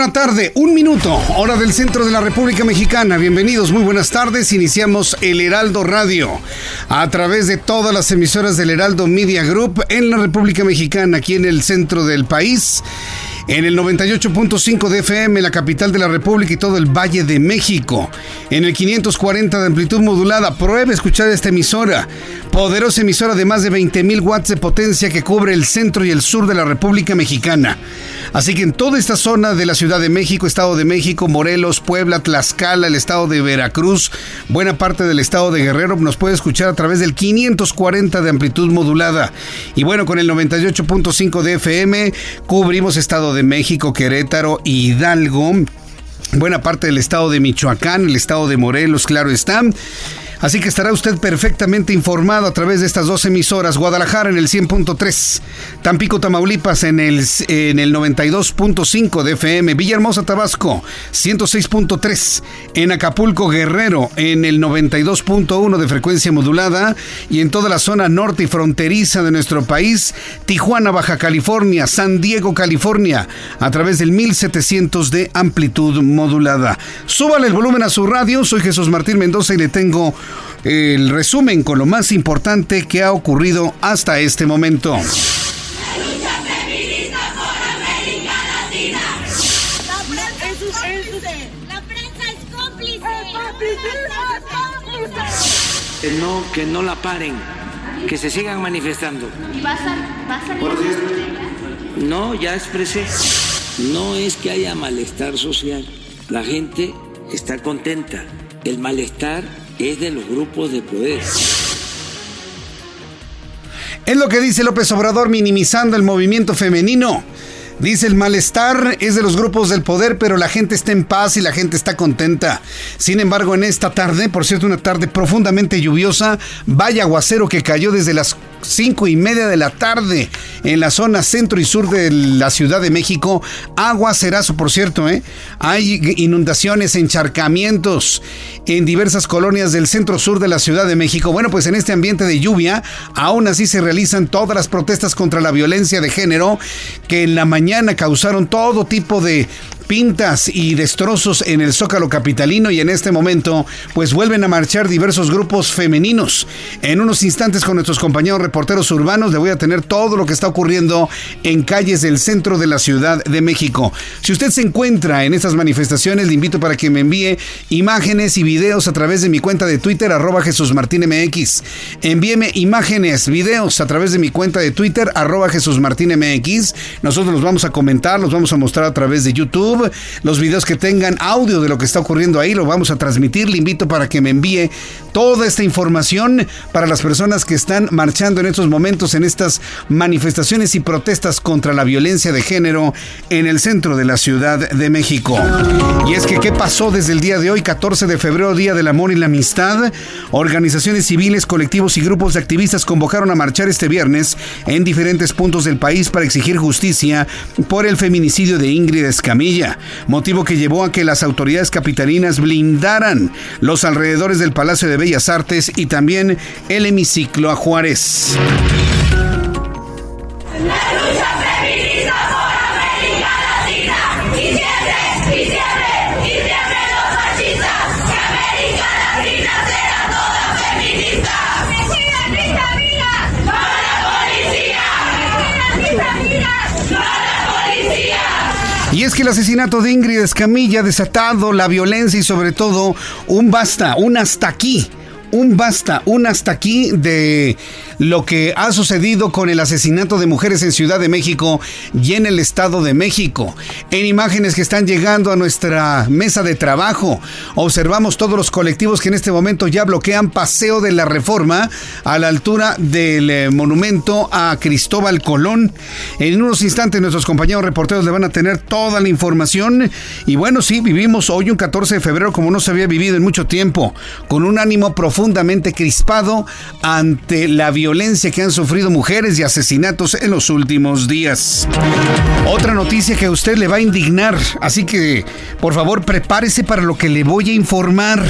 La tarde, un minuto, hora del centro de la República Mexicana. Bienvenidos, muy buenas tardes. Iniciamos el Heraldo Radio a través de todas las emisoras del Heraldo Media Group en la República Mexicana, aquí en el centro del país en el 98.5 de FM, la capital de la República y todo el Valle de México. En el 540 de amplitud modulada, pruebe escuchar esta emisora. Poderosa emisora de más de 20.000 watts de potencia que cubre el centro y el sur de la República Mexicana. Así que en toda esta zona de la Ciudad de México, Estado de México, Morelos, Puebla, Tlaxcala, el Estado de Veracruz, buena parte del Estado de Guerrero, nos puede escuchar a través del 540 de amplitud modulada. Y bueno, con el 98.5 de FM cubrimos Estado de México, Querétaro y Hidalgo buena parte del estado de Michoacán, el estado de Morelos, claro está. Así que estará usted perfectamente informado a través de estas dos emisoras. Guadalajara en el 100.3, Tampico, Tamaulipas en el, en el 92.5 de FM, Villahermosa, Tabasco 106.3, en Acapulco, Guerrero en el 92.1 de frecuencia modulada y en toda la zona norte y fronteriza de nuestro país, Tijuana, Baja California, San Diego, California, a través del 1700 de amplitud modulada. Súbale el volumen a su radio, soy Jesús Martín Mendoza y le tengo el resumen con lo más importante que ha ocurrido hasta este momento. Que no, que no la paren, que se sigan manifestando. ¿Y vas a, vas a No, ya expresé. No es que haya malestar social. La gente está contenta. El malestar es de los grupos de poder. Es lo que dice López Obrador minimizando el movimiento femenino. Dice el malestar es de los grupos del poder, pero la gente está en paz y la gente está contenta. Sin embargo, en esta tarde, por cierto, una tarde profundamente lluviosa, vaya aguacero que cayó desde las cinco y media de la tarde en la zona centro y sur de la Ciudad de México. Agua cerazo, por cierto, ¿eh? Hay inundaciones, encharcamientos en diversas colonias del centro sur de la Ciudad de México. Bueno, pues en este ambiente de lluvia, aún así se realizan todas las protestas contra la violencia de género que en la mañana causaron todo tipo de pintas y destrozos en el Zócalo Capitalino y en este momento pues vuelven a marchar diversos grupos femeninos. En unos instantes con nuestros compañeros reporteros urbanos le voy a tener todo lo que está ocurriendo en calles del centro de la Ciudad de México. Si usted se encuentra en estas manifestaciones, le invito para que me envíe imágenes y videos a través de mi cuenta de Twitter, arroba Jesús Martín MX. Envíeme imágenes, videos a través de mi cuenta de Twitter, arroba Jesús Martín MX. Nosotros los vamos a comentar, los vamos a mostrar a través de YouTube los videos que tengan audio de lo que está ocurriendo ahí, lo vamos a transmitir. Le invito para que me envíe toda esta información para las personas que están marchando en estos momentos en estas manifestaciones y protestas contra la violencia de género en el centro de la Ciudad de México. Y es que, ¿qué pasó desde el día de hoy, 14 de febrero, Día del Amor y la Amistad? Organizaciones civiles, colectivos y grupos de activistas convocaron a marchar este viernes en diferentes puntos del país para exigir justicia por el feminicidio de Ingrid Escamilla motivo que llevó a que las autoridades capitalinas blindaran los alrededores del Palacio de Bellas Artes y también el hemiciclo a Juárez. Es que el asesinato de Ingrid Escamilla desatado la violencia y sobre todo un basta, un hasta aquí un basta, un hasta aquí de lo que ha sucedido con el asesinato de mujeres en Ciudad de México y en el Estado de México. En imágenes que están llegando a nuestra mesa de trabajo, observamos todos los colectivos que en este momento ya bloquean Paseo de la Reforma a la altura del eh, monumento a Cristóbal Colón. En unos instantes nuestros compañeros reporteros le van a tener toda la información. Y bueno, sí, vivimos hoy un 14 de febrero como no se había vivido en mucho tiempo, con un ánimo profundamente crispado ante la violencia que han sufrido mujeres y asesinatos en los últimos días. Otra noticia que a usted le va a indignar, así que por favor prepárese para lo que le voy a informar.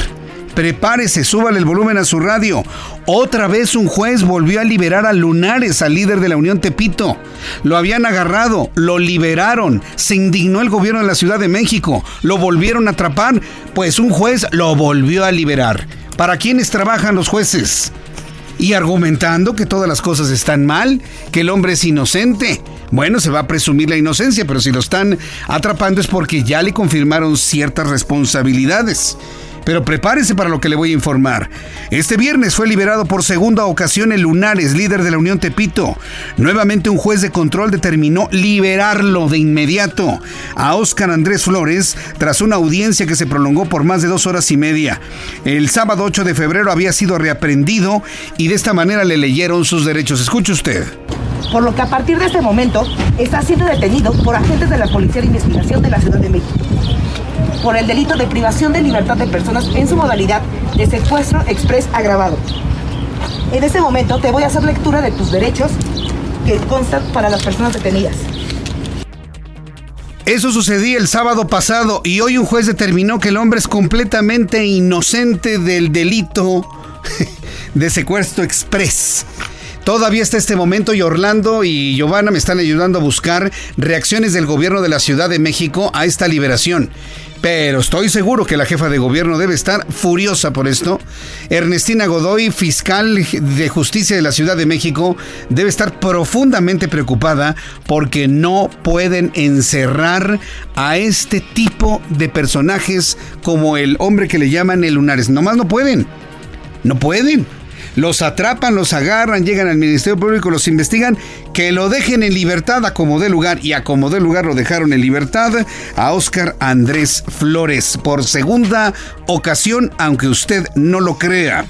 Prepárese, súbale el volumen a su radio. Otra vez un juez volvió a liberar a Lunares, al líder de la Unión Tepito. Lo habían agarrado, lo liberaron. Se indignó el gobierno de la Ciudad de México. Lo volvieron a atrapar, pues un juez lo volvió a liberar. ¿Para quiénes trabajan los jueces? y argumentando que todas las cosas están mal, que el hombre es inocente. Bueno, se va a presumir la inocencia, pero si lo están atrapando es porque ya le confirmaron ciertas responsabilidades. Pero prepárese para lo que le voy a informar. Este viernes fue liberado por segunda ocasión el Lunares, líder de la Unión Tepito. Nuevamente un juez de control determinó liberarlo de inmediato a Óscar Andrés Flores tras una audiencia que se prolongó por más de dos horas y media. El sábado 8 de febrero había sido reaprendido y de esta manera le leyeron sus derechos. Escuche usted. Por lo que a partir de este momento está siendo detenido por agentes de la Policía de Investigación de la Ciudad de México por el delito de privación de libertad de personas en su modalidad de secuestro express agravado. En este momento te voy a hacer lectura de tus derechos que constan para las personas detenidas. Eso sucedía el sábado pasado y hoy un juez determinó que el hombre es completamente inocente del delito de secuestro express. Todavía está este momento y Orlando y Giovanna me están ayudando a buscar reacciones del gobierno de la Ciudad de México a esta liberación. Pero estoy seguro que la jefa de gobierno debe estar furiosa por esto. Ernestina Godoy, fiscal de justicia de la Ciudad de México, debe estar profundamente preocupada porque no pueden encerrar a este tipo de personajes como el hombre que le llaman el lunares. Nomás no pueden. No pueden los atrapan, los agarran, llegan al Ministerio Público, los investigan, que lo dejen en libertad a como dé lugar y a como dé lugar lo dejaron en libertad a Óscar Andrés Flores por segunda ocasión, aunque usted no lo crea.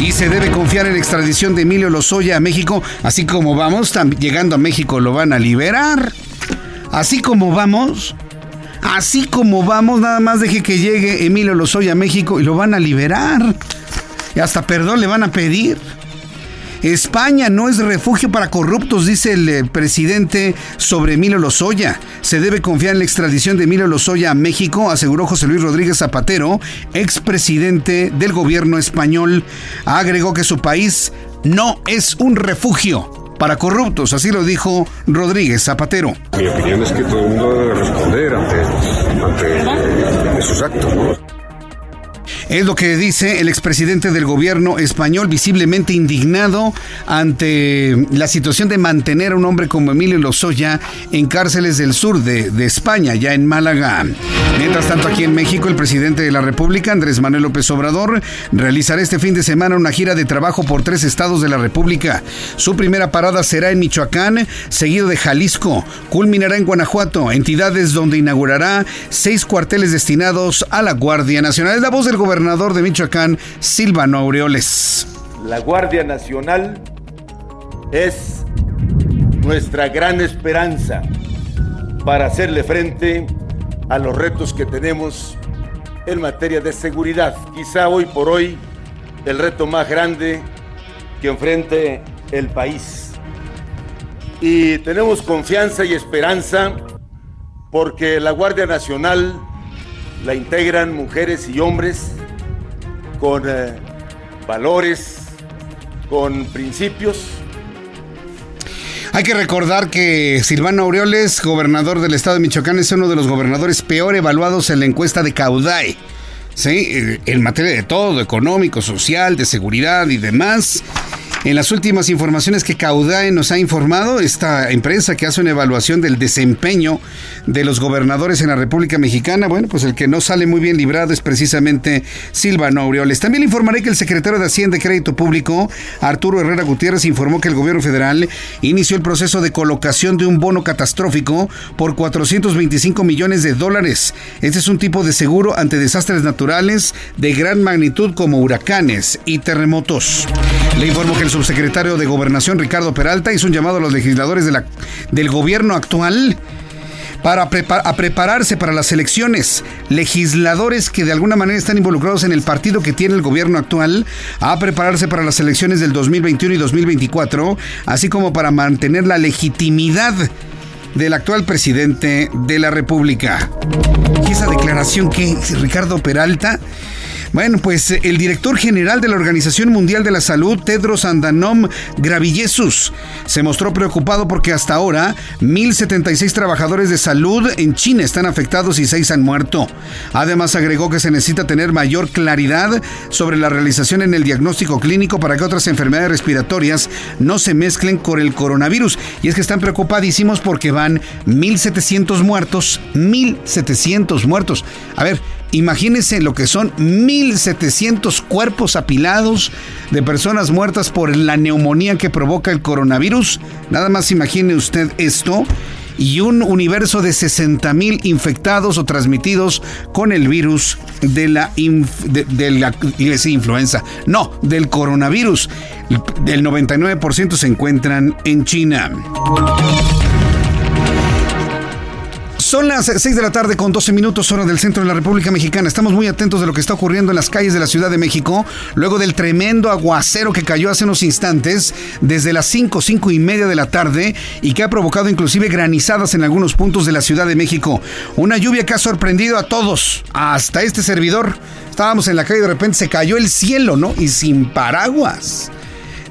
Y se debe confiar en la extradición de Emilio Lozoya a México, así como vamos, llegando a México lo van a liberar. Así como vamos, así como vamos, nada más deje que llegue Emilio Lozoya a México y lo van a liberar. Y hasta perdón le van a pedir. España no es refugio para corruptos, dice el eh, presidente sobre Emilio Lozoya. Se debe confiar en la extradición de Emilio Lozoya a México, aseguró José Luis Rodríguez Zapatero, expresidente del gobierno español. Agregó que su país no es un refugio para corruptos, así lo dijo Rodríguez Zapatero. Mi opinión es que todo el mundo debe responder ante, ante esos actos. Es lo que dice el expresidente del gobierno español, visiblemente indignado ante la situación de mantener a un hombre como Emilio Lozoya en cárceles del sur de, España, ya en Málaga. Mientras tanto, aquí en México, el presidente de la República, Andrés Manuel López Obrador, realizará este fin de semana una gira de trabajo por tres estados de la República. Su primera parada será en Michoacán, seguido de Jalisco. Culminará en Guanajuato, entidades donde inaugurará seis cuarteles destinados a la Guardia Nacional. Es la voz del gobernador gobernador de Michoacán, Silvano Aureoles. La Guardia Nacional es nuestra gran esperanza para hacerle frente a los retos que tenemos en materia de seguridad. Quizá hoy por hoy el reto más grande que enfrente el país. Y tenemos confianza y esperanza porque la Guardia Nacional la integran mujeres y hombres con eh, valores, con principios. Hay que recordar que Silvano Aureoles, gobernador del estado de Michoacán, es uno de los gobernadores peor evaluados en la encuesta de Caudai. ¿sí? En materia de todo, económico, social, de seguridad y demás. En las últimas informaciones que Caudae nos ha informado, esta empresa que hace una evaluación del desempeño de los gobernadores en la República Mexicana, bueno, pues el que no sale muy bien librado es precisamente Silvano Aureoles. También le informaré que el secretario de Hacienda y Crédito Público, Arturo Herrera Gutiérrez, informó que el gobierno federal inició el proceso de colocación de un bono catastrófico por 425 millones de dólares. Este es un tipo de seguro ante desastres naturales de gran magnitud como huracanes y terremotos. Le informo que el subsecretario de Gobernación, Ricardo Peralta, hizo un llamado a los legisladores de la, del gobierno actual para a prepararse para las elecciones. Legisladores que de alguna manera están involucrados en el partido que tiene el gobierno actual, a prepararse para las elecciones del 2021 y 2024, así como para mantener la legitimidad del actual presidente de la República. Y esa declaración que Ricardo Peralta bueno, pues eh, el director general de la Organización Mundial de la Salud, Tedros Adhanom Ghebreyesus, se mostró preocupado porque hasta ahora 1076 trabajadores de salud en China están afectados y 6 han muerto. Además agregó que se necesita tener mayor claridad sobre la realización en el diagnóstico clínico para que otras enfermedades respiratorias no se mezclen con el coronavirus. Y es que están preocupadísimos porque van 1700 muertos, 1700 muertos. A ver, Imagínense lo que son 1.700 cuerpos apilados de personas muertas por la neumonía que provoca el coronavirus. Nada más imagine usted esto. Y un universo de 60.000 infectados o transmitidos con el virus de la, de, la influenza. No, del coronavirus. El 99% se encuentran en China. Son las 6 de la tarde con 12 minutos hora del centro de la República Mexicana. Estamos muy atentos de lo que está ocurriendo en las calles de la Ciudad de México luego del tremendo aguacero que cayó hace unos instantes desde las 5, 5 y media de la tarde y que ha provocado inclusive granizadas en algunos puntos de la Ciudad de México. Una lluvia que ha sorprendido a todos, hasta este servidor. Estábamos en la calle y de repente se cayó el cielo, ¿no? Y sin paraguas.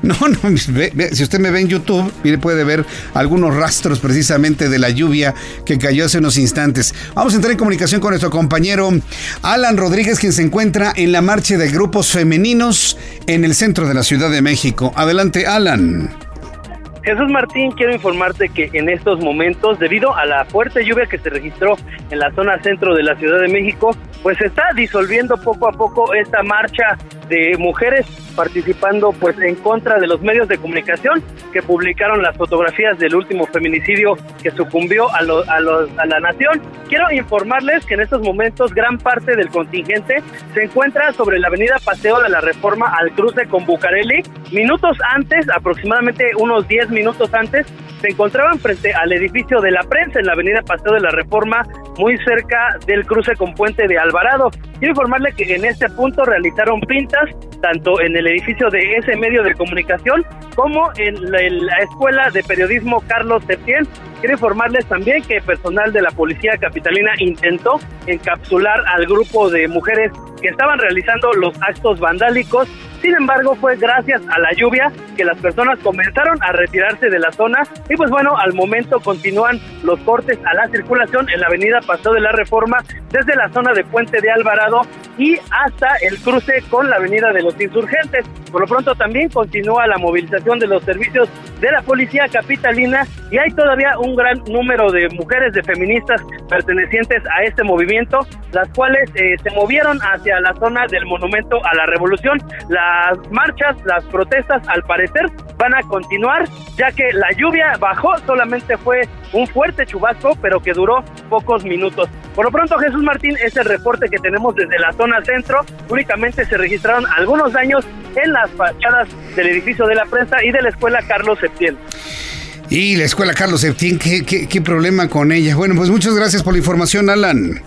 No, no, si usted me ve en YouTube, mire, puede ver algunos rastros precisamente de la lluvia que cayó hace unos instantes. Vamos a entrar en comunicación con nuestro compañero Alan Rodríguez, quien se encuentra en la marcha de grupos femeninos en el centro de la Ciudad de México. Adelante, Alan. Jesús Martín, quiero informarte que en estos momentos, debido a la fuerte lluvia que se registró en la zona centro de la Ciudad de México, pues se está disolviendo poco a poco esta marcha de mujeres participando pues en contra de los medios de comunicación que publicaron las fotografías del último feminicidio que sucumbió a, a, la nación. Quiero informarles que en estos momentos gran parte del contingente se encuentra sobre la avenida Paseo de la Reforma al cruce con Bucareli. Minutos antes, aproximadamente unos 10 minutos antes, se encontraban frente al edificio de la prensa en la avenida Paseo de la Reforma, muy cerca del cruce con Puente de Alvarado. Quiero informarle que en este punto realizaron pintas, tanto en el edificio de ese medio de comunicación como en la, Escuela de Periodismo Carlos Septién. Quiero informarles también que personal de la Policía Capitalina intentó encapsular al grupo de mujeres que estaban realizando los actos vandálicos sin embargo, fue gracias a la lluvia que las personas comenzaron a retirarse de la zona y pues bueno, al momento continúan los cortes a la circulación en la avenida Paseo de la Reforma desde la zona de Puente de Alvarado y hasta el cruce con la avenida de los Insurgentes. Por lo pronto también continúa la movilización de los servicios de la policía capitalina y hay todavía un gran número de mujeres, de feministas pertenecientes a este movimiento, las cuales eh, se movieron hacia la zona del Monumento a la Revolución. La las marchas, las protestas, al parecer, van a continuar, ya que la lluvia bajó, solamente fue un fuerte chubasco, pero que duró pocos minutos. Por lo pronto, Jesús Martín, es el reporte que tenemos desde la zona centro. Únicamente se registraron algunos daños en las fachadas del edificio de la prensa y de la escuela Carlos Septién. Y la escuela Carlos Septién, ¿qué, qué, qué problema con ella? Bueno, pues muchas gracias por la información, Alan.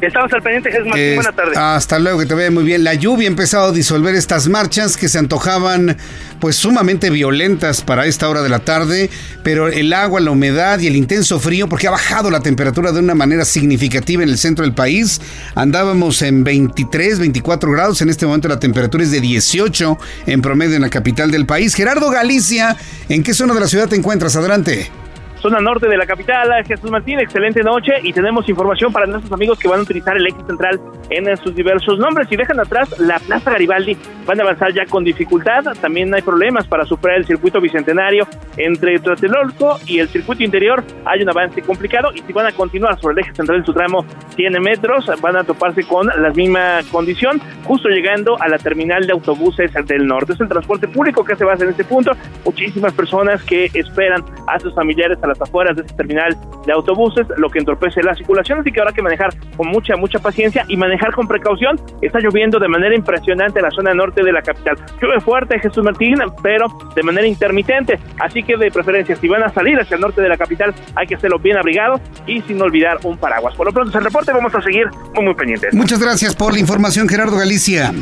Estamos al pendiente, Jesús Martín. Buenas tardes. Hasta luego, que te vaya muy bien. La lluvia ha empezado a disolver estas marchas que se antojaban pues sumamente violentas para esta hora de la tarde, pero el agua, la humedad y el intenso frío, porque ha bajado la temperatura de una manera significativa en el centro del país. Andábamos en 23, 24 grados, en este momento la temperatura es de 18 en promedio en la capital del país. Gerardo Galicia, ¿en qué zona de la ciudad te encuentras? Adelante. Zona norte de la capital. Jesús Martín, excelente noche y tenemos información para nuestros amigos que van a utilizar el eje central en sus diversos nombres. Si dejan atrás la Plaza Garibaldi, van a avanzar ya con dificultad. También hay problemas para superar el circuito bicentenario entre Tlatelolco y el circuito interior. Hay un avance complicado y si van a continuar sobre el eje central en su tramo 100 metros, van a toparse con la misma condición, justo llegando a la terminal de autobuses del norte. Es el transporte público que se basa en este punto. Muchísimas personas que esperan a sus familiares a las afueras de esta terminal de autobuses, lo que entorpece la circulación, así que habrá que manejar con mucha, mucha paciencia y manejar con precaución. Está lloviendo de manera impresionante en la zona norte de la capital. Llueve fuerte Jesús Martín, pero de manera intermitente, así que de preferencia, si van a salir hacia el norte de la capital, hay que hacerlo bien abrigado y sin olvidar un paraguas. Por lo pronto es el reporte, vamos a seguir muy, muy pendientes. Muchas gracias por la información, Gerardo Galicia.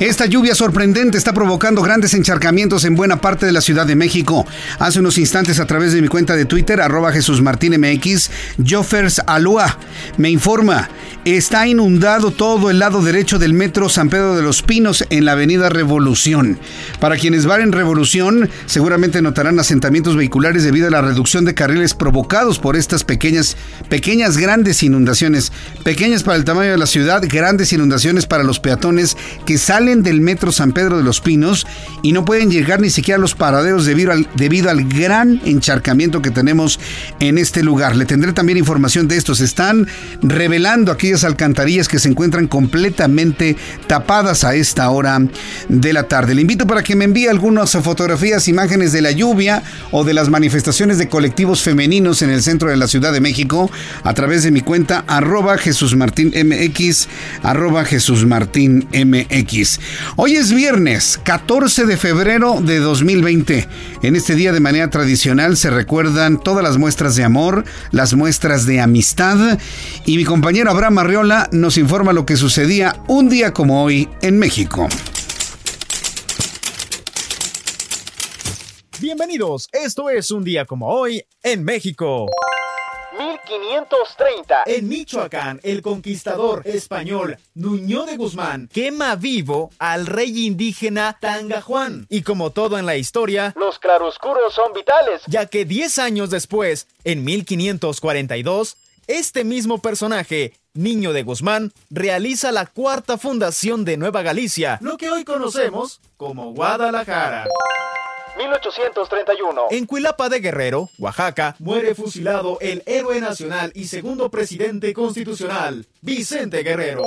Esta lluvia sorprendente está provocando grandes encharcamientos en buena parte de la Ciudad de México. Hace unos instantes a través de mi cuenta de Twitter, arroba Jesús Martín MX, Joffers Alua, me informa, está inundado todo el lado derecho del metro San Pedro de los Pinos en la avenida Revolución. Para quienes van en Revolución, seguramente notarán asentamientos vehiculares debido a la reducción de carriles provocados por estas pequeñas, pequeñas, grandes inundaciones. Pequeñas para el tamaño de la ciudad, grandes inundaciones para los peatones que salen del metro San Pedro de los Pinos y no pueden llegar ni siquiera a los paraderos debido al, debido al gran encharcamiento que tenemos en este lugar. Le tendré también información de esto. Se están revelando aquellas alcantarillas que se encuentran completamente tapadas a esta hora de la tarde. Le invito para que me envíe algunas fotografías, imágenes de la lluvia o de las manifestaciones de colectivos femeninos en el centro de la Ciudad de México a través de mi cuenta arroba Jesús Martín MX, arroba Jesús Martín MX. Hoy es viernes 14 de febrero de 2020. En este día de manera tradicional se recuerdan todas las muestras de amor, las muestras de amistad y mi compañero Abraham Arriola nos informa lo que sucedía un día como hoy en México. Bienvenidos, esto es un día como hoy en México. 1530. En Michoacán, el conquistador español Nuño de Guzmán quema vivo al rey indígena Tanga Juan. Y como todo en la historia, los claroscuros son vitales, ya que 10 años después, en 1542, este mismo personaje, Niño de Guzmán, realiza la cuarta fundación de Nueva Galicia, lo que hoy conocemos como Guadalajara. 1831. En Cuilapa de Guerrero, Oaxaca, muere fusilado el héroe nacional y segundo presidente constitucional, Vicente Guerrero.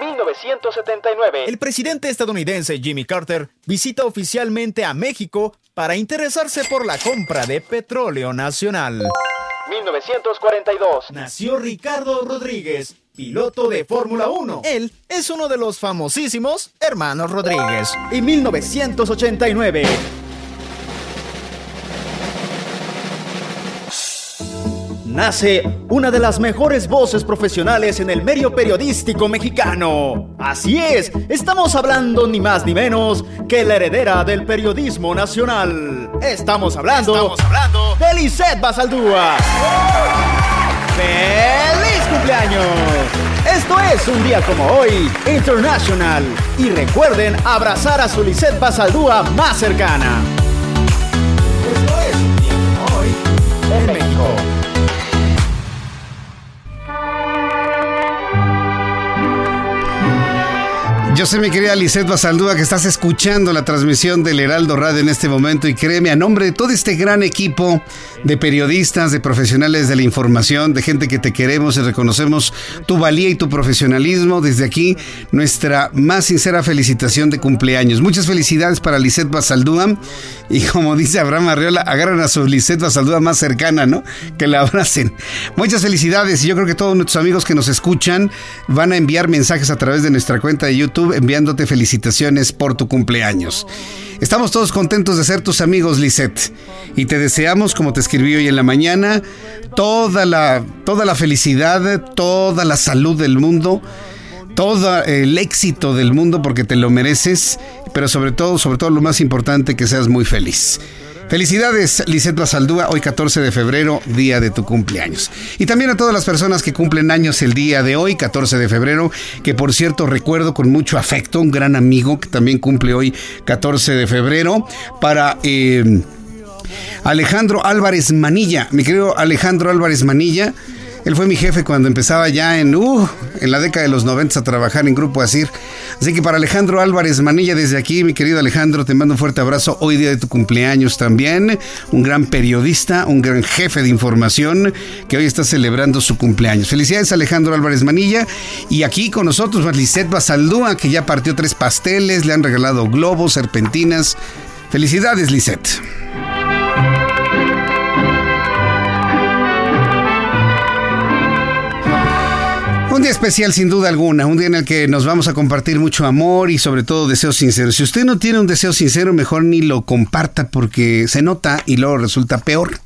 1979. El presidente estadounidense Jimmy Carter visita oficialmente a México para interesarse por la compra de petróleo nacional. 1942. Nació Ricardo Rodríguez, piloto de Fórmula 1. Él es uno de los famosísimos hermanos Rodríguez. Y 1989. Nace una de las mejores voces profesionales en el medio periodístico mexicano. Así es, estamos hablando ni más ni menos que la heredera del periodismo nacional. Estamos hablando, estamos hablando de Lisette Basaldúa. ¡Feliz cumpleaños! Esto es un día como hoy, International. Y recuerden abrazar a su Lisette Basaldúa más cercana. Yo sé, mi querida Lisette Basaldúa, que estás escuchando la transmisión del Heraldo Radio en este momento y créeme, a nombre de todo este gran equipo de periodistas, de profesionales de la información, de gente que te queremos y reconocemos tu valía y tu profesionalismo, desde aquí nuestra más sincera felicitación de cumpleaños. Muchas felicidades para Lisette Basaldúa y como dice Abraham Arriola, agarran a su Lisette Basaldúa más cercana, ¿no? Que la abracen. Muchas felicidades y yo creo que todos nuestros amigos que nos escuchan van a enviar mensajes a través de nuestra cuenta de YouTube enviándote felicitaciones por tu cumpleaños. Estamos todos contentos de ser tus amigos, Lisette. Y te deseamos, como te escribí hoy en la mañana, toda la, toda la felicidad, toda la salud del mundo, todo el éxito del mundo porque te lo mereces, pero sobre todo, sobre todo lo más importante, que seas muy feliz. Felicidades, Lisette Basaldúa, hoy 14 de febrero, día de tu cumpleaños. Y también a todas las personas que cumplen años el día de hoy, 14 de febrero, que por cierto recuerdo con mucho afecto, un gran amigo que también cumple hoy 14 de febrero, para... Eh, Alejandro Álvarez Manilla, mi querido Alejandro Álvarez Manilla. Él fue mi jefe cuando empezaba ya en, uh, en la década de los 90 a trabajar en Grupo Asir. Así que para Alejandro Álvarez Manilla, desde aquí, mi querido Alejandro, te mando un fuerte abrazo. Hoy día de tu cumpleaños también. Un gran periodista, un gran jefe de información que hoy está celebrando su cumpleaños. Felicidades Alejandro Álvarez Manilla. Y aquí con nosotros, Lisette Basaldúa, que ya partió tres pasteles, le han regalado globos, serpentinas. Felicidades, Lisette. Día especial sin duda alguna, un día en el que nos vamos a compartir mucho amor y sobre todo deseos sinceros. Si usted no tiene un deseo sincero, mejor ni lo comparta porque se nota y luego resulta peor.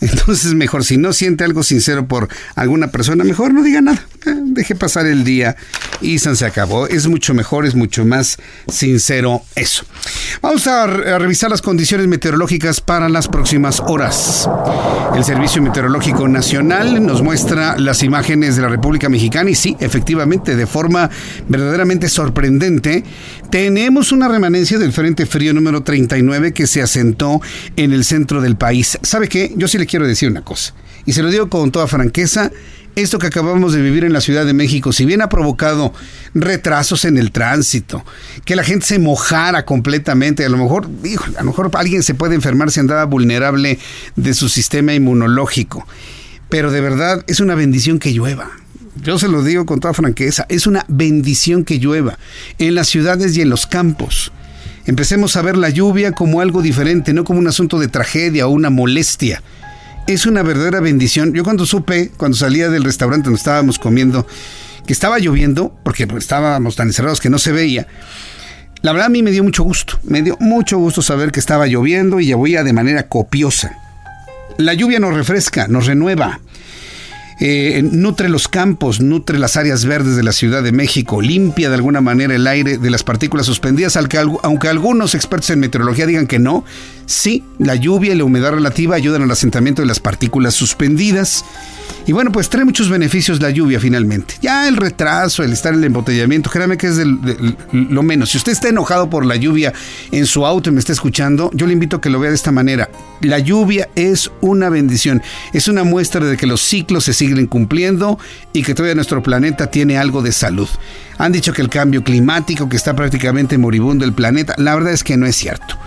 Entonces, mejor si no siente algo sincero por alguna persona, mejor no diga nada. Eh, deje pasar el día y se acabó. Es mucho mejor, es mucho más sincero eso. Vamos a, a revisar las condiciones meteorológicas para las próximas horas. El Servicio Meteorológico Nacional nos muestra las imágenes de la República Mexicana y sí, efectivamente, de forma verdaderamente sorprendente, tenemos una remanencia del Frente Frío número 39 que se asentó en el centro del país. ¿Sabe qué? Yo sí le quiero decir una cosa, y se lo digo con toda franqueza, esto que acabamos de vivir en la Ciudad de México, si bien ha provocado retrasos en el tránsito, que la gente se mojara completamente, a lo mejor, a lo mejor alguien se puede enfermar si andaba vulnerable de su sistema inmunológico, pero de verdad es una bendición que llueva. Yo se lo digo con toda franqueza, es una bendición que llueva en las ciudades y en los campos. Empecemos a ver la lluvia como algo diferente, no como un asunto de tragedia o una molestia es una verdadera bendición. Yo cuando supe, cuando salía del restaurante donde estábamos comiendo, que estaba lloviendo, porque estábamos tan encerrados que no se veía, la verdad a mí me dio mucho gusto. Me dio mucho gusto saber que estaba lloviendo y llovía de manera copiosa. La lluvia nos refresca, nos renueva. Eh, nutre los campos, nutre las áreas verdes de la Ciudad de México, limpia de alguna manera el aire de las partículas suspendidas, aunque algunos expertos en meteorología digan que no, sí, la lluvia y la humedad relativa ayudan al asentamiento de las partículas suspendidas. Y bueno, pues trae muchos beneficios la lluvia finalmente. Ya el retraso, el estar en el embotellamiento, créame que es lo menos. Si usted está enojado por la lluvia en su auto y me está escuchando, yo le invito a que lo vea de esta manera. La lluvia es una bendición, es una muestra de que los ciclos se siguen cumpliendo y que todavía nuestro planeta tiene algo de salud. Han dicho que el cambio climático, que está prácticamente moribundo el planeta, la verdad es que no es cierto.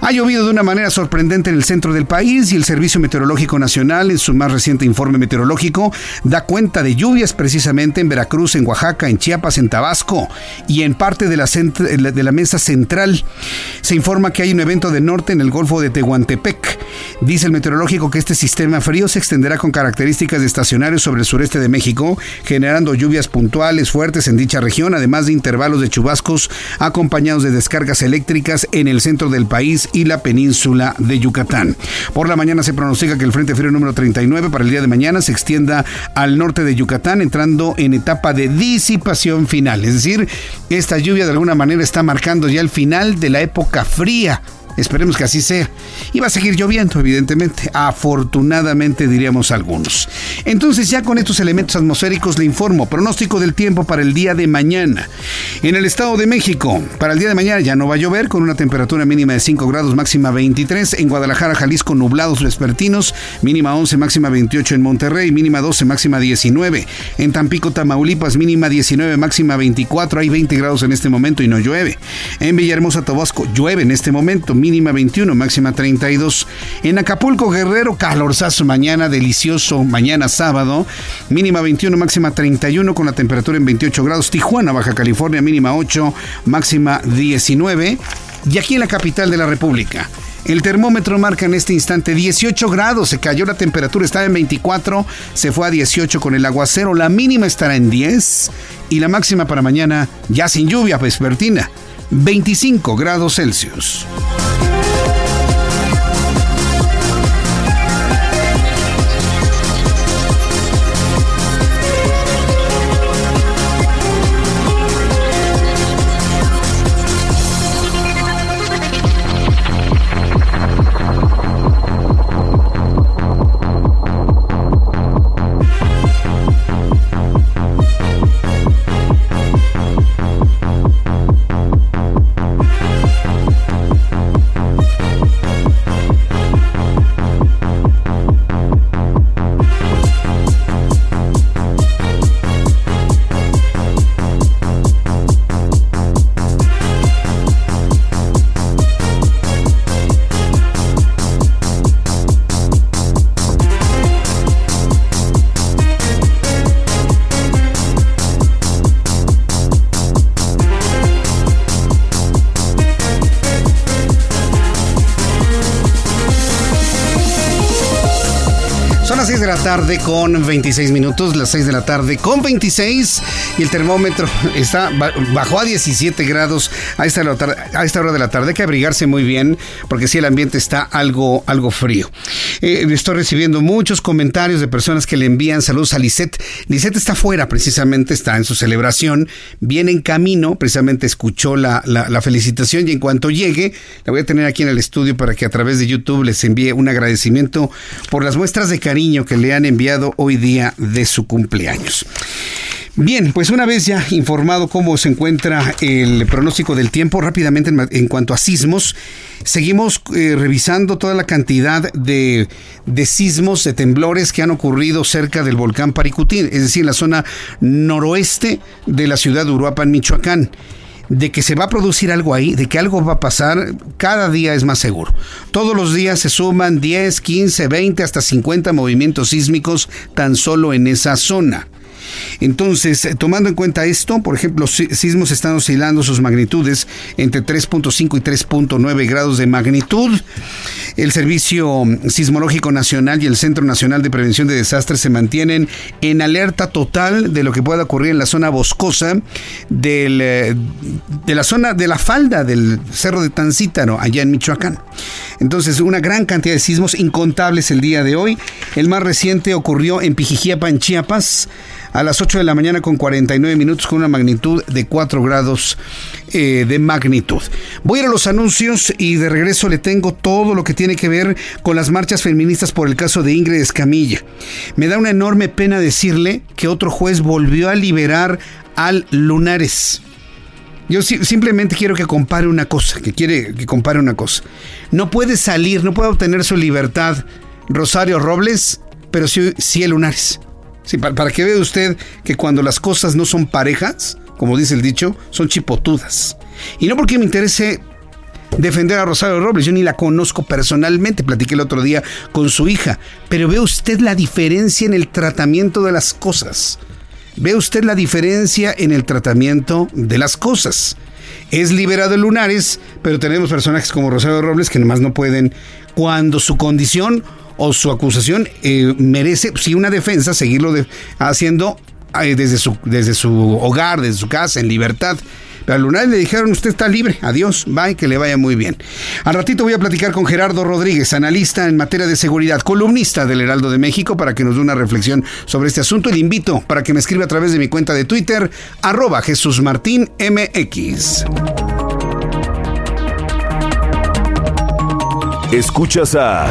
Ha llovido de una manera sorprendente en el centro del país y el Servicio Meteorológico Nacional, en su más reciente informe meteorológico, da cuenta de lluvias precisamente en Veracruz, en Oaxaca, en Chiapas, en Tabasco y en parte de la, de la mesa central. Se informa que hay un evento de norte en el Golfo de Tehuantepec. Dice el meteorológico que este sistema frío se extenderá con características de estacionarios sobre el sureste de México, generando lluvias puntuales fuertes en dicha región, además de intervalos de chubascos acompañados de descargas eléctricas en el centro del país y la península de Yucatán. Por la mañana se pronostica que el Frente Frío número 39 para el día de mañana se extienda al norte de Yucatán, entrando en etapa de disipación final. Es decir, esta lluvia de alguna manera está marcando ya el final de la época fría Esperemos que así sea. Y va a seguir lloviendo, evidentemente. Afortunadamente, diríamos algunos. Entonces, ya con estos elementos atmosféricos le informo. Pronóstico del tiempo para el día de mañana. En el Estado de México, para el día de mañana ya no va a llover, con una temperatura mínima de 5 grados, máxima 23. En Guadalajara, Jalisco, nublados vespertinos, mínima 11, máxima 28 en Monterrey, mínima 12, máxima 19. En Tampico, Tamaulipas, mínima 19, máxima 24. Hay 20 grados en este momento y no llueve. En Villahermosa, Tabasco, llueve en este momento mínima 21, máxima 32. En Acapulco, Guerrero, calorzazo mañana, delicioso mañana sábado, mínima 21, máxima 31 con la temperatura en 28 grados. Tijuana, Baja California, mínima 8, máxima 19. Y aquí en la capital de la República. El termómetro marca en este instante 18 grados, se cayó la temperatura, estaba en 24, se fue a 18 con el aguacero, la mínima estará en 10 y la máxima para mañana ya sin lluvia vespertina, 25 grados Celsius. Tarde con 26 minutos, las 6 de la tarde con 26 y el termómetro está bajó a 17 grados a esta, a esta hora de la tarde. Hay que abrigarse muy bien porque si el ambiente está algo, algo frío. Eh, estoy recibiendo muchos comentarios de personas que le envían saludos a Lisette. Lisette está fuera precisamente, está en su celebración, viene en camino, precisamente escuchó la, la felicitación y en cuanto llegue, la voy a tener aquí en el estudio para que a través de YouTube les envíe un agradecimiento por las muestras de cariño que le han enviado hoy día de su cumpleaños. Bien, pues una vez ya informado cómo se encuentra el pronóstico del tiempo, rápidamente en, cuanto a sismos, seguimos eh, revisando toda la cantidad de, de, sismos, de temblores que han ocurrido cerca del volcán Paricutín, es decir, en la zona noroeste de la ciudad de Uruapan, Michoacán de que se va a producir algo ahí, de que algo va a pasar, cada día es más seguro. Todos los días se suman 10, 15, 20, hasta 50 movimientos sísmicos tan solo en esa zona. Entonces, eh, tomando en cuenta esto, por ejemplo, sismos están oscilando sus magnitudes entre 3.5 y 3.9 grados de magnitud. El Servicio Sismológico Nacional y el Centro Nacional de Prevención de Desastres se mantienen en alerta total de lo que pueda ocurrir en la zona boscosa del, eh, de la zona de la falda del Cerro de Tancítaro, allá en Michoacán. Entonces, una gran cantidad de sismos incontables el día de hoy. El más reciente ocurrió en Pijijiapa, Chiapas a las 8 de la mañana con 49 minutos con una magnitud de 4 grados eh, de magnitud. Voy a ir a los anuncios y de regreso le tengo todo lo que tiene que ver con las marchas feministas por el caso de Ingrid Escamilla. Me da una enorme pena decirle que otro juez volvió a liberar al Lunares. Yo simplemente quiero que compare una cosa, que quiere que compare una cosa. No puede salir, no puede obtener su libertad Rosario Robles, pero sí, sí el Lunares. Sí, para, que vea usted que cuando las cosas no son parejas, como dice el dicho, son chipotudas. Y no porque me interese defender a Rosario Robles, yo ni la conozco personalmente, platiqué el otro día con su hija, pero ve usted la diferencia en el tratamiento de las cosas. Ve usted la diferencia en el tratamiento de las cosas. Es liberado de lunares, pero tenemos personajes como Rosario Robles que nomás no pueden, cuando su condición o su acusación eh, merece, si una defensa, seguirlo haciendo eh, desde, su, desde su hogar, desde su casa, en libertad. Pero a Lunar le dijeron, usted está libre, adiós, bye, que le vaya muy bien. Al ratito voy a platicar con Gerardo Rodríguez, analista en materia de seguridad, columnista del Heraldo de México, para que nos dé una reflexión sobre este asunto. Y le invito para que me escriba a través de mi cuenta de Twitter, arroba Jesús Martín MX. Escuchas a...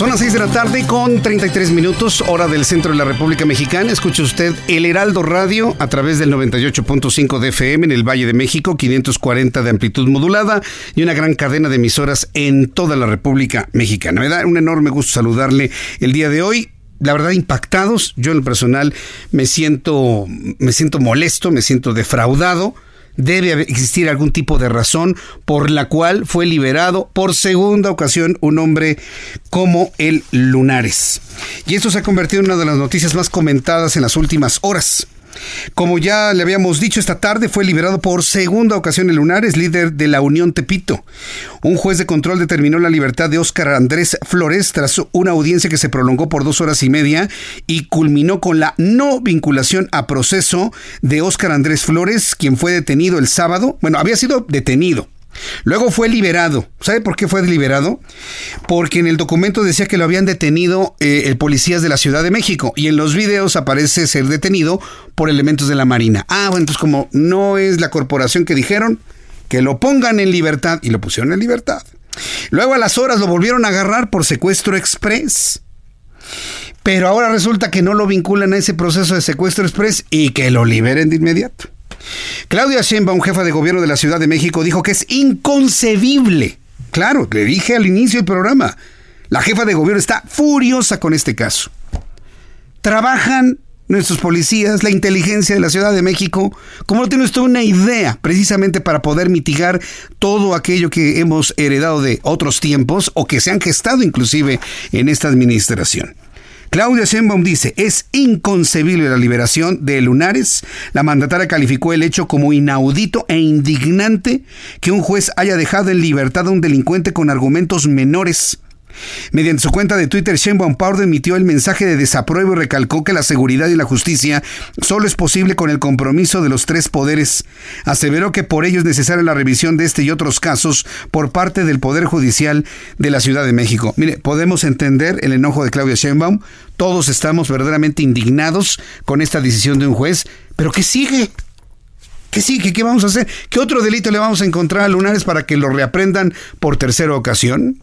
Son las 6 de la tarde con 33 minutos, hora del centro de la República Mexicana. Escuche usted el Heraldo Radio a través del 98.5 de FM en el Valle de México, 540 de amplitud modulada y una gran cadena de emisoras en toda la República Mexicana. Me da un enorme gusto saludarle el día de hoy la verdad impactados. Yo en lo personal me siento me siento molesto, me siento defraudado debe existir algún tipo de razón por la cual fue liberado por segunda ocasión un hombre como el Lunares. Y esto se ha convertido en una de las noticias más comentadas en las últimas horas. Como ya le habíamos dicho esta tarde, fue liberado por segunda ocasión el Lunares, líder de la Unión Tepito. Un juez de control determinó la libertad de Óscar Andrés Flores tras una audiencia que se prolongó por dos horas y media y culminó con la no vinculación a proceso de Óscar Andrés Flores, quien fue detenido el sábado. Bueno, había sido detenido Luego fue liberado. ¿Sabe por qué fue liberado? Porque en el documento decía que lo habían detenido eh, policías de la Ciudad de México y en los videos aparece ser detenido por elementos de la Marina. Ah, bueno, entonces como no es la corporación que dijeron, que lo pongan en libertad y lo pusieron en libertad. Luego a las horas lo volvieron a agarrar por secuestro express. Pero ahora resulta que no lo vinculan a ese proceso de secuestro express y que lo liberen de inmediato. Claudia Sheinbaum, jefa de gobierno de la Ciudad de México, dijo que es inconcebible. Claro, le dije al inicio del programa, la jefa de gobierno está furiosa con este caso. Trabajan nuestros policías, la inteligencia de la Ciudad de México, como no tiene usted una idea precisamente para poder mitigar todo aquello que hemos heredado de otros tiempos o que se han gestado inclusive en esta administración. Claudia Sheinbaum dice, es inconcebible la liberación de Lunares. La mandataria calificó el hecho como inaudito e indignante que un juez haya dejado en libertad a un delincuente con argumentos menores. Mediante su cuenta de Twitter, Sheinbaum Pardo emitió el mensaje de desapruebo y recalcó que la seguridad y la justicia solo es posible con el compromiso de los tres poderes. Aseveró que por ello es necesaria la revisión de este y otros casos por parte del Poder Judicial de la Ciudad de México. Mire, podemos entender el enojo de Claudia Sheinbaum, todos estamos verdaderamente indignados con esta decisión de un juez, pero ¿qué sigue? ¿Qué sigue? ¿Qué vamos a hacer? ¿Qué otro delito le vamos a encontrar a Lunares para que lo reaprendan por tercera ocasión?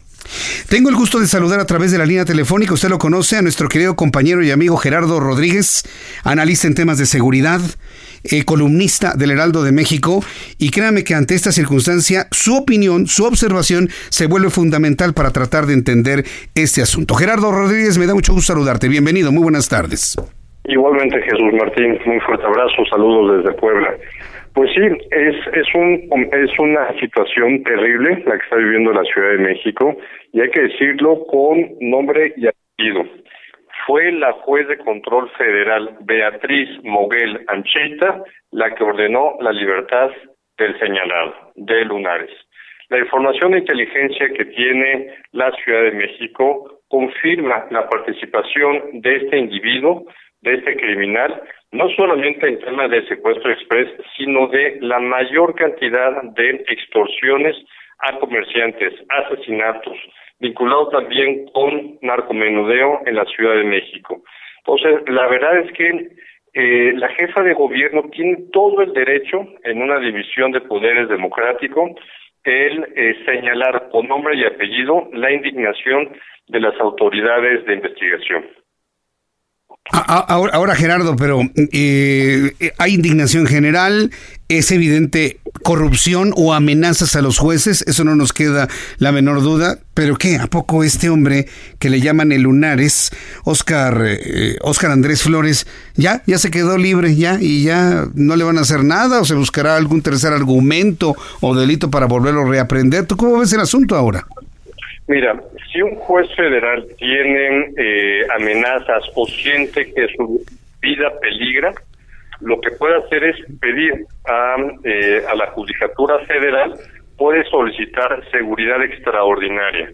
Tengo el gusto de saludar a través de la línea telefónica, usted lo conoce, a nuestro querido compañero y amigo Gerardo Rodríguez, analista en temas de seguridad, eh, columnista del Heraldo de México, y créame que ante esta circunstancia, su opinión, su observación se vuelve fundamental para tratar de entender este asunto. Gerardo Rodríguez, me da mucho gusto saludarte, bienvenido, muy buenas tardes. Igualmente Jesús Martín, muy fuerte abrazo, saludos desde Puebla. Pues sí, es, es, un, es una situación terrible la que está viviendo la Ciudad de México y hay que decirlo con nombre y apellido. Fue la juez de control federal Beatriz Moguel Ancheta la que ordenó la libertad del señalado, de Lunares. La información de inteligencia que tiene la Ciudad de México confirma la participación de este individuo, de este criminal, no solamente en tema de secuestro express, sino de la mayor cantidad de extorsiones a comerciantes, asesinatos, vinculado también con narcomenudeo en la Ciudad de México. Entonces, la verdad es que eh, la jefa de gobierno tiene todo el derecho, en una división de poderes democrático, el eh, señalar con nombre y apellido la indignación de las autoridades de investigación. Ahora, Gerardo, pero eh, hay indignación general, es evidente corrupción o amenazas a los jueces, eso no nos queda la menor duda, pero ¿qué? ¿A poco este hombre que le llaman el Lunares, Oscar, eh, Oscar Andrés Flores, ya, ya se quedó libre, ya, y ya no le van a hacer nada o se buscará algún tercer argumento o delito para volverlo a reaprender? ¿Tú cómo ves el asunto ahora? Mira, si un juez federal tiene eh, amenazas o siente que su vida peligra, lo que puede hacer es pedir a, eh, a la Judicatura Federal, puede solicitar seguridad extraordinaria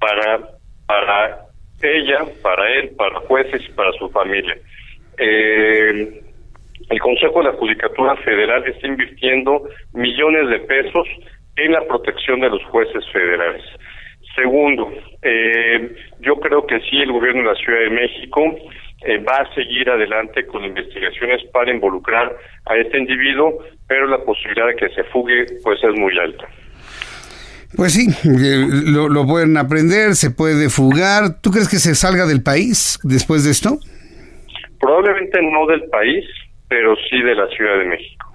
para, para ella, para él, para jueces y para su familia. Eh, el Consejo de la Judicatura Federal está invirtiendo millones de pesos en la protección de los jueces federales. Segundo, eh, yo creo que sí, el gobierno de la Ciudad de México eh, va a seguir adelante con investigaciones para involucrar a este individuo, pero la posibilidad de que se fugue pues es muy alta. Pues sí, eh, lo, lo pueden aprender, se puede fugar. ¿Tú crees que se salga del país después de esto? Probablemente no del país, pero sí de la Ciudad de México.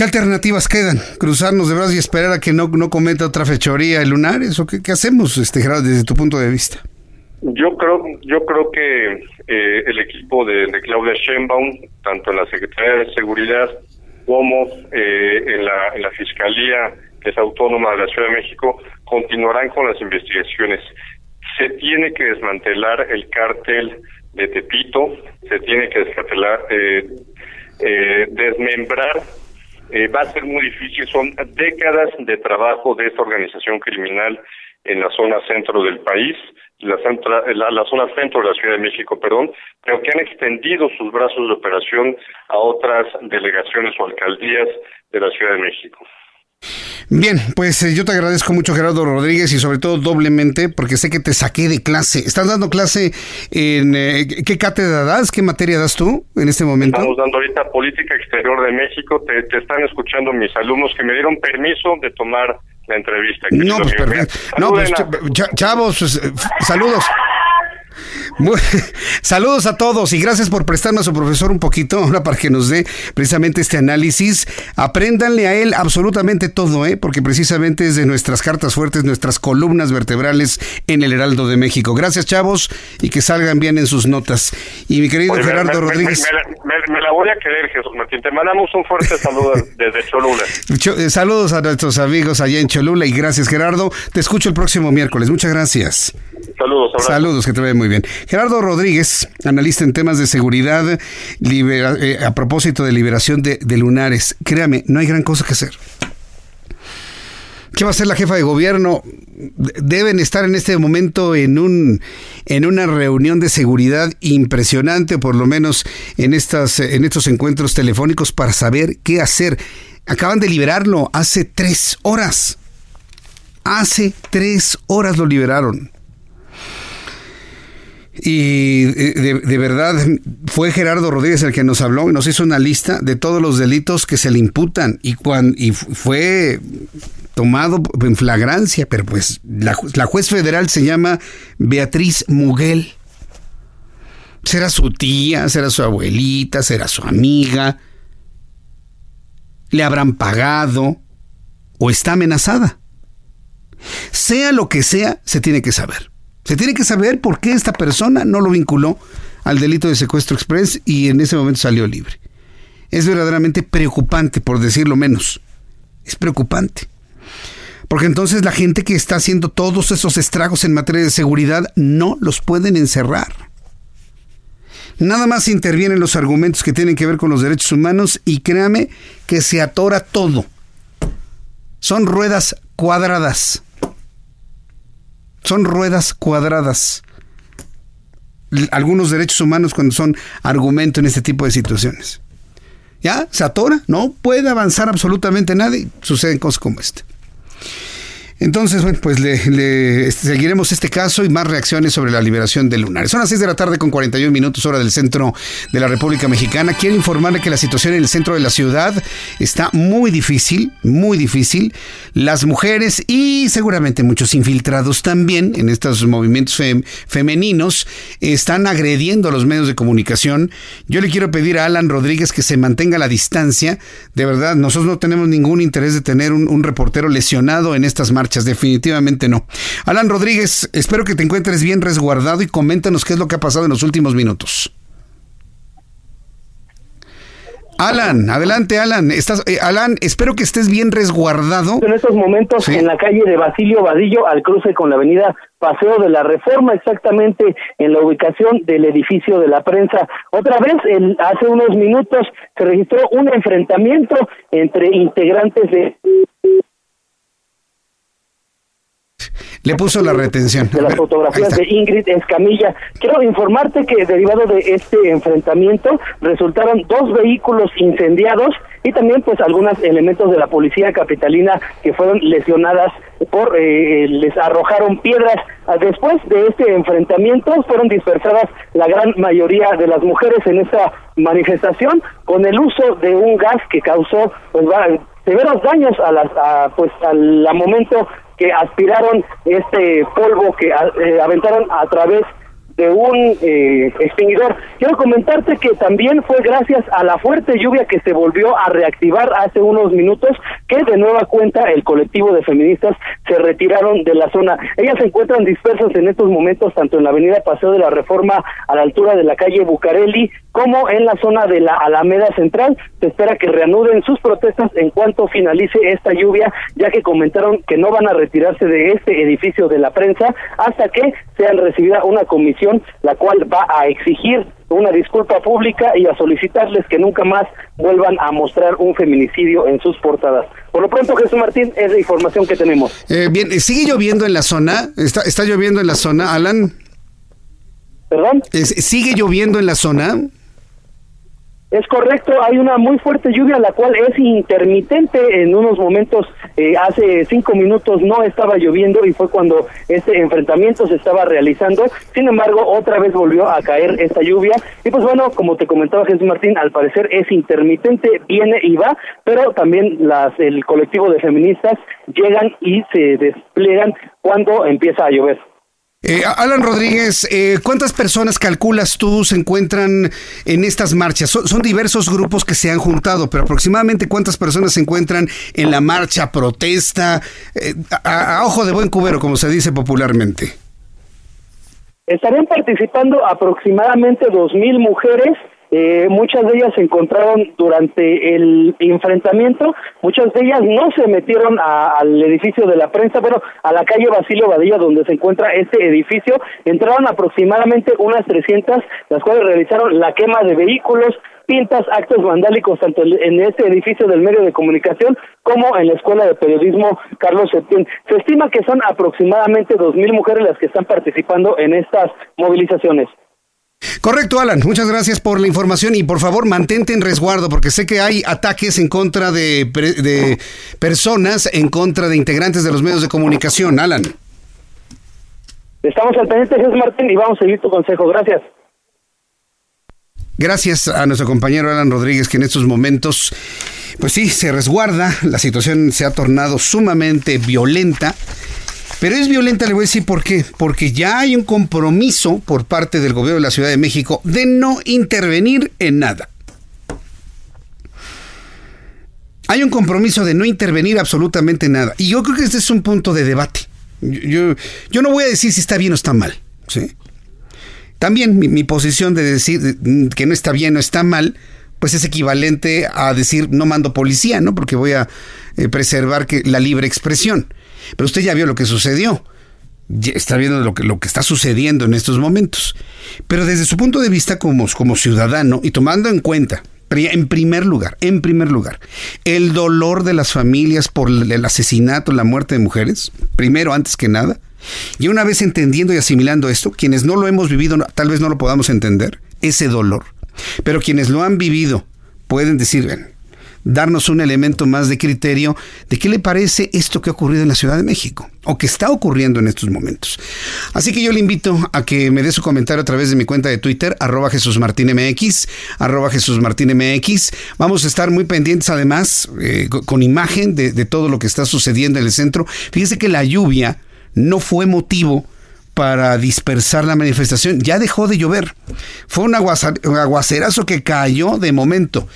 ¿Qué alternativas quedan? ¿Cruzarnos de brazos y esperar a que no, no cometa otra fechoría el Lunares? ¿O qué, hacemos, este, Gerardo, desde tu punto de vista? Yo creo, yo creo que eh, el equipo de, Claudia Sheinbaum, tanto en la Secretaría de Seguridad como eh, en, la, en la Fiscalía, que es autónoma de la Ciudad de México, continuarán con las investigaciones. Se tiene que desmantelar el cártel de Tepito, se tiene que desmantelar, eh, eh desmembrar eh, va a ser muy difícil. Son décadas de trabajo de esta organización criminal en la zona centro del país, la, la, zona centro de la Ciudad de México, perdón, pero que han extendido sus brazos de operación a otras delegaciones o alcaldías de la Ciudad de México. Bien, pues eh, yo te agradezco mucho Gerardo Rodríguez y sobre todo doblemente porque sé que te saqué de clase. ¿Estás dando clase en eh, qué cátedra das? ¿Qué materia das tú en este momento? Estamos dando ahorita Política Exterior de México. Te, están escuchando mis alumnos que me dieron permiso de tomar la entrevista. No, pues perfecto. No, pues chavos, pues, saludos. a todos y gracias por prestarnos a su profesor un poquito ahora para que nos dé precisamente este análisis. Apréndanle a él absolutamente todo, ¿eh? porque precisamente es de nuestras cartas fuertes, nuestras columnas vertebrales en el Heraldo de México. Gracias, chavos, y que salgan bien en sus notas. Y mi querido Gerardo Rodríguez. Me, la voy a querer, Jesús Martín. Te mandamos un fuerte saludo desde Cholula. Eh, saludos a nuestros amigos allá en Cholula y gracias, Gerardo. Te escucho el próximo miércoles. Muchas gracias. Saludos. Saludos, que te vaya muy bien. Gerardo Rodríguez, analista en temas de seguridad, eh, a propósito de liberación de, lunares. Créame, no hay gran cosa que hacer. ¿Qué va a hacer la jefa de gobierno? Deben estar en este momento en un en una reunión de seguridad impresionante, por lo menos en estas en estos encuentros telefónicos para saber qué hacer. Acaban de liberarlo hace tres horas. Hace tres horas lo liberaron. Y eh, de, verdad fue Gerardo Rodríguez el que nos habló y nos hizo una lista de todos los delitos que se le imputan y, y fue tomado en flagrancia, pero pues la, la juez federal se llama Beatriz Muguel. Será su tía, será su abuelita, será su amiga. Le habrán pagado o está amenazada. Sea lo que sea, se tiene que saber. Se tiene que saber por qué esta persona no lo vinculó al delito de secuestro express y en ese momento salió libre. Es verdaderamente preocupante, por decirlo menos. Es preocupante. Porque entonces la gente que está haciendo todos esos estragos en materia de seguridad no los pueden encerrar. Nada más intervienen los argumentos que tienen que ver con los derechos humanos y créame que se atora todo. Son ruedas cuadradas. Son ruedas cuadradas. Algunos derechos humanos cuando son argumento en este tipo de situaciones. ¿Ya? Se atora, no puede avanzar absolutamente nada y suceden cosas como este. Entonces, bueno, pues le, este, seguiremos este caso y más reacciones sobre la liberación de lunares. Son las 6 de la tarde con 41 minutos hora del centro de la República Mexicana. Quiero informarle que la situación en el centro de la ciudad está muy difícil, muy difícil. Las mujeres y seguramente muchos infiltrados también en estos movimientos femeninos están agrediendo a los medios de comunicación. Yo le quiero pedir a Alan Rodríguez que se mantenga la distancia. De verdad, nosotros no tenemos ningún interés de tener un, un reportero lesionado en estas marchas definitivamente no. Alan Rodríguez, espero que te encuentres bien resguardado y coméntanos qué es lo que ha pasado en los últimos minutos. Alan, adelante Alan. Estás, eh, Alan, espero que estés bien resguardado. En estos momentos en la calle de Basilio Vadillo al cruce con la avenida Paseo de la Reforma, exactamente en la ubicación del edificio de la prensa. Otra vez, hace unos minutos se registró un enfrentamiento entre integrantes de le puso la retención. De las fotografías de Ingrid Escamilla. Quiero informarte que derivado de este enfrentamiento resultaron dos vehículos incendiados y también pues algunos elementos de la policía capitalina que fueron lesionadas por eh, les arrojaron piedras ah, después de este enfrentamiento fueron dispersadas la gran mayoría de las mujeres en esta manifestación con el uso de un gas que causó pues severos daños a las a, pues al momento que aspiraron este polvo que eh, aventaron a través de un eh, extinguidor. Quiero comentarte que también fue gracias a la fuerte lluvia que se volvió a reactivar hace unos minutos que de nueva cuenta el colectivo de feministas se retiraron de la zona. Ellas se encuentran dispersas en estos momentos tanto en la avenida Paseo de la Reforma a la altura de la calle Bucareli como en la zona de la Alameda Central. Se espera que reanuden sus protestas en cuanto finalice esta lluvia, ya que comentaron que no van a retirarse de este edificio de la prensa hasta que sean recibida una comisión, la cual va a exigir una disculpa pública y a solicitarles que nunca más vuelvan a mostrar un feminicidio en sus portadas. Por lo pronto, Jesús Martín, es la información que tenemos. Eh, bien, ¿sigue lloviendo en la zona? ¿Está, está lloviendo en la zona, Alan? ¿Perdón? ¿Sigue lloviendo en la zona? Es correcto, hay una muy fuerte lluvia, la cual es intermitente. En unos momentos, eh, hace cinco minutos no estaba lloviendo y fue cuando este enfrentamiento se estaba realizando. Sin embargo, otra vez volvió a caer esta lluvia. Y pues bueno, como te comentaba Jesús Martín, al parecer es intermitente, viene y va, pero también las, el colectivo de feministas llegan y se despliegan cuando empieza a llover. Eh, Alan Rodríguez, eh, ¿cuántas personas calculas tú se encuentran en estas marchas? Son, diversos grupos que se han juntado, pero aproximadamente cuántas personas se encuentran en la marcha, protesta, eh, a, ojo de buen cubero, como se dice popularmente. Estarían participando aproximadamente dos mil mujeres eh, muchas de ellas se encontraron durante el enfrentamiento, muchas de ellas no se metieron al edificio de la prensa, pero a la calle Basilio Badilla donde se encuentra este edificio, entraron aproximadamente unas 300, las cuales realizaron la quema de vehículos, pintas, actos vandálicos tanto en este edificio del medio de comunicación como en la Escuela de Periodismo Carlos Septién. Se estima que son aproximadamente dos mil mujeres las que están participando en estas movilizaciones. Correcto, Alan. Muchas gracias por la información y por favor mantente en resguardo porque sé que hay ataques en contra de, de personas, en contra de integrantes de los medios de comunicación. Alan. Estamos al pendiente, Jesús Martín, y vamos a seguir tu consejo. Gracias. Gracias a nuestro compañero Alan Rodríguez que en estos momentos, pues sí, se resguarda. La situación se ha tornado sumamente violenta. Pero es violenta, le voy a decir por qué. Porque ya hay un compromiso por parte del gobierno de la Ciudad de México de no intervenir en nada. Hay un compromiso de no intervenir absolutamente en nada. Y yo creo que este es un punto de debate. Yo, yo, no voy a decir si está bien o está mal. ¿sí? También mi, posición de decir que no está bien o está mal, pues es equivalente a decir no mando policía, ¿no? Porque voy a eh, preservar la libre expresión. Pero usted ya vio lo que sucedió. está viendo lo que, está sucediendo en estos momentos. Pero desde su punto de vista como, como ciudadano y tomando en cuenta, en primer lugar, en primer lugar, el dolor de las familias por el asesinato, la muerte de mujeres, primero antes que nada, y una vez entendiendo y asimilando esto, quienes no lo hemos vivido tal vez no lo podamos entender, ese dolor, pero quienes lo han vivido pueden decir, ven, darnos un elemento más de criterio de qué le parece esto que ha ocurrido en la Ciudad de México o que está ocurriendo en estos momentos. Así que yo le invito a que me dé su comentario a través de mi cuenta de Twitter, arroba Jesús Martín MX, arroba Jesús Martín MX. Vamos a estar muy pendientes además eh, con imagen de, de todo lo que está sucediendo en el centro. Fíjese que la lluvia no fue motivo para dispersar la manifestación. Ya dejó de llover. Fue un aguacerazo que cayó de momento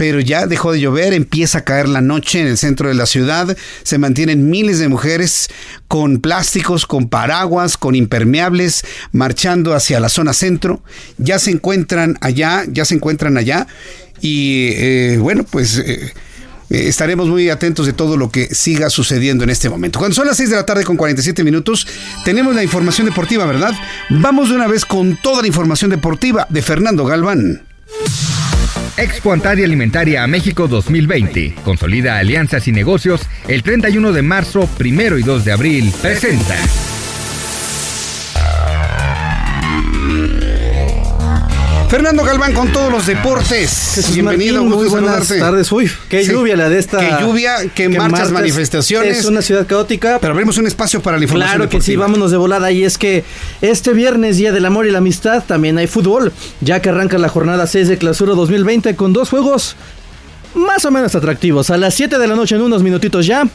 pero ya dejó de llover, empieza a caer la noche en el centro de la ciudad, se mantienen miles de mujeres con plásticos, con paraguas, con impermeables, marchando hacia la zona centro, ya se encuentran allá, ya se encuentran allá, y eh, bueno, pues... Eh, eh, estaremos muy atentos de todo lo que siga sucediendo en este momento. Cuando son las 6 de la tarde con 47 minutos, tenemos la información deportiva, ¿verdad? Vamos de una vez con toda la información deportiva de Fernando Galván. Expo Antaria Alimentaria a México 2020. Consolida alianzas y negocios el 31 de marzo, 1 y 2 de abril. Presenta. Fernando Galván con todos los deportes. Bienvenido, muy buenas tardes. Uy, qué lluvia la de esta. Qué lluvia, qué, marchas, manifestaciones. Es una ciudad caótica. Pero abrimos un espacio para la información. Claro que sí, vámonos de volada. Y es que este viernes, Día del Amor y la Amistad, también hay fútbol, ya que arranca la jornada 6 de clausura 2020 con dos juegos más o menos atractivos. A las 7 de la noche, en unos minutitos ya,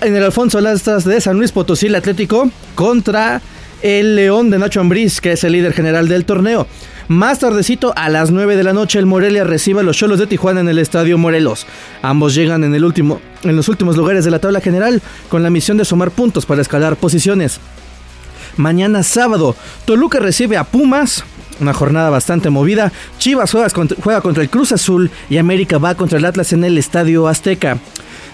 en el Alfonso Lastras de San Luis Potosí, el Atlético contra el León de Nacho Ambriz, que es el líder general del torneo. Más tardecito, a las 9 de la noche, el Morelia recibe a los Cholos de Tijuana en el Estadio Morelos. Ambos llegan en, el último, en los últimos lugares de la tabla general con la misión de sumar puntos para escalar posiciones. Mañana sábado, Toluca recibe a Pumas. Una jornada bastante movida. Chivas juega contra, juega contra el Cruz Azul y América va contra el Atlas en el Estadio Azteca.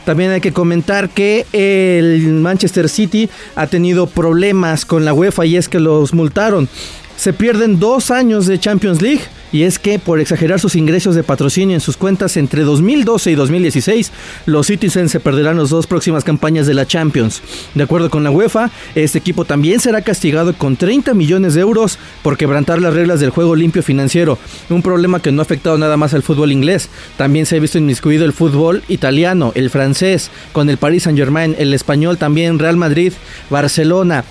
También hay que comentar que el Manchester City ha tenido problemas con la UEFA y es que los multaron se pierden dos años de Champions League y es que por exagerar sus ingresos de patrocinio en sus cuentas entre 2012 y 2016, los Citizens se perderán las dos próximas campañas de la Champions. De acuerdo con la UEFA, este equipo también será castigado con 30 millones de euros por quebrantar las reglas del juego limpio financiero, un problema que no ha afectado nada más al fútbol inglés, también se ha visto inmiscuido el fútbol italiano, el francés, con el Paris Saint-Germain, el español también, Real Madrid, Barcelona,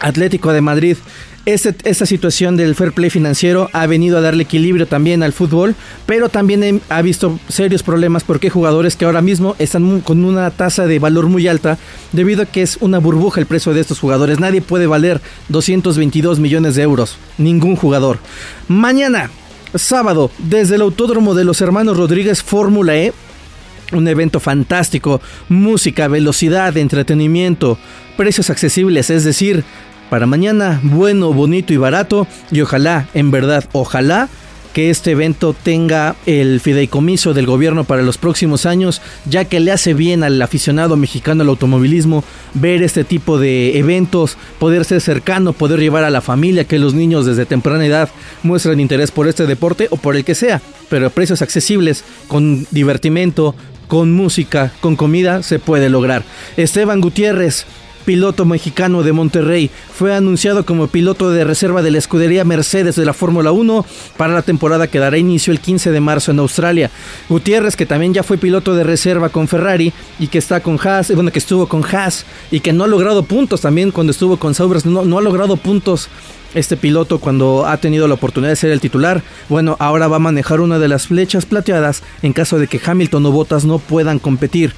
Atlético de Madrid. Este, esta situación del fair play financiero ha venido a darle equilibrio también al fútbol, pero también ha visto serios problemas porque hay jugadores que ahora mismo están con una tasa de valor muy alta debido a que es una burbuja el precio de estos jugadores. Nadie puede valer 222 millones de euros, ningún jugador. Mañana, sábado, desde el Autódromo de los Hermanos Rodríguez Fórmula E, un evento fantástico, música, velocidad, entretenimiento, precios accesibles, es decir, para mañana bueno, bonito y barato y ojalá, en verdad, ojalá que este evento tenga el fideicomiso del gobierno para los próximos años, ya que le hace bien al aficionado mexicano al automovilismo ver este tipo de eventos, poder ser cercano, poder llevar a la familia, que los niños desde temprana edad muestren interés por este deporte o por el que sea, pero a precios accesibles, con divertimento, con música, con comida, se puede lograr. Esteban Gutiérrez, piloto mexicano de Monterrey, fue anunciado como piloto de reserva de la escudería Mercedes de la Fórmula 1 para la temporada que dará inicio el 15 de marzo en Australia. Gutiérrez, que también ya fue piloto de reserva con Ferrari y que está con Haas, bueno, que estuvo con Haas y que no ha logrado puntos también cuando estuvo con Sauber, no, no ha logrado puntos este piloto cuando ha tenido la oportunidad de ser el titular, bueno, ahora va a manejar una de las flechas plateadas en caso de que Hamilton o Bottas no puedan competir.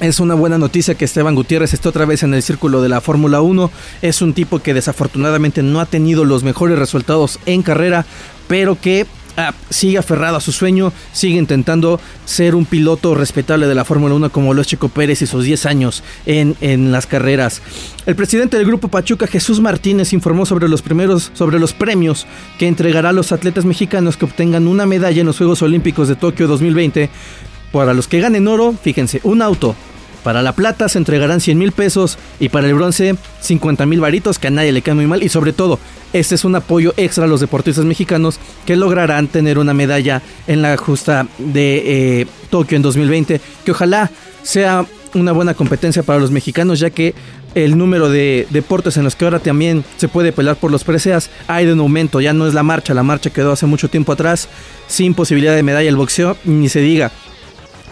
Es una buena noticia que Esteban Gutiérrez esté otra vez en el círculo de la Fórmula 1. Es un tipo que desafortunadamente no ha tenido los mejores resultados en carrera, pero que ah, sigue aferrado a su sueño, sigue intentando ser un piloto respetable de la Fórmula 1 como lo es Chico Pérez y sus 10 años en, en, las carreras. El presidente del grupo Pachuca, Jesús Martínez, informó sobre los primeros, sobre los premios que entregará a los atletas mexicanos que obtengan una medalla en los Juegos Olímpicos de Tokio 2020 para los que ganen oro, fíjense, un auto. Para la plata se entregarán 100 mil pesos y para el bronce 50 mil varitos que a nadie le queda muy mal. Y sobre todo este es un apoyo extra a los deportistas mexicanos que lograrán tener una medalla en la justa de eh, Tokio en 2020 que ojalá sea una buena competencia para los mexicanos ya que el número de deportes en los que ahora también se puede pelear por los preseas ha ido en aumento, ya no es la marcha, la marcha quedó hace mucho tiempo atrás sin posibilidad de medalla el boxeo, ni se diga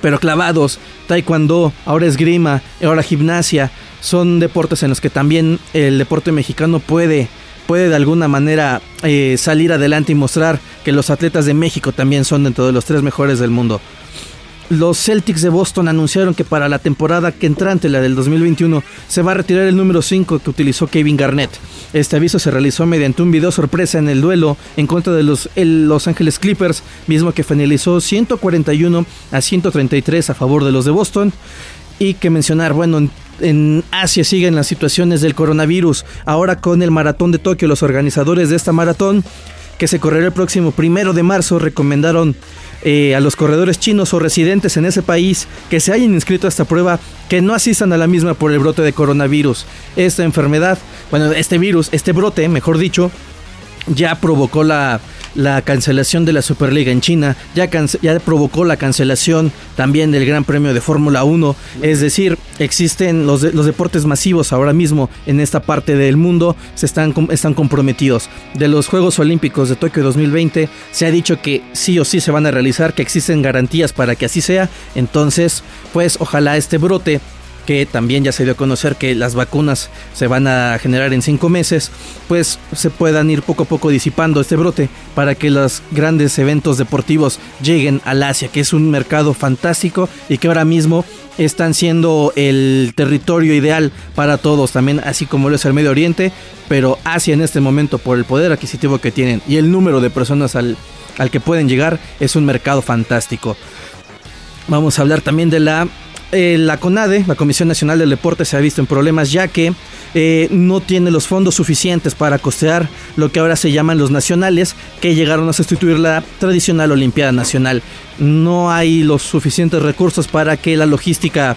pero clavados, taekwondo, ahora esgrima, ahora gimnasia, son deportes en los que también el deporte mexicano puede, puede de alguna manera eh, salir adelante y mostrar que los atletas de México también son dentro de los tres mejores del mundo los Celtics de Boston anunciaron que para la temporada que entrante, la del 2021, se va a retirar el número 5 que utilizó Kevin Garnett. Este aviso se realizó mediante un video sorpresa en el duelo en contra de los Los Angeles Clippers, mismo que finalizó 141 a 133 a favor de los de Boston. Y que mencionar, bueno, en Asia siguen las situaciones del coronavirus. Ahora con el maratón de Tokio, los organizadores de esta maratón, que se correrá el próximo primero de marzo, recomendaron eh, a los corredores chinos o residentes en ese país que se hayan inscrito a esta prueba que no asistan a la misma por el brote de coronavirus. Esta enfermedad, bueno, este virus, este brote, mejor dicho, ya provocó la la cancelación de la Superliga en China, ya, ya provocó la cancelación también del Gran Premio de Fórmula 1, es decir, existen los, los deportes masivos ahora mismo en esta parte del mundo, se están, están comprometidos. De los Juegos Olímpicos de Tokio 2020 se ha dicho que sí o sí se van a realizar, que existen garantías para que así sea, entonces pues ojalá este brote que también ya se dio a conocer que las vacunas se van a generar en cinco meses, pues se puedan ir poco a poco disipando este brote para que los grandes eventos deportivos lleguen al Asia, que es un mercado fantástico y que ahora mismo están siendo el territorio ideal para todos, también así como lo es el Medio Oriente, pero Asia en este momento por el poder adquisitivo que tienen y el número de personas al, al que pueden llegar es un mercado fantástico. Vamos a hablar también de la eh, la CONADE, la Comisión Nacional del Deporte, se ha visto en problemas ya que eh, no tiene los fondos suficientes para costear lo que ahora se llaman los nacionales, que llegaron a sustituir la tradicional Olimpiada Nacional. No hay los suficientes recursos para que la logística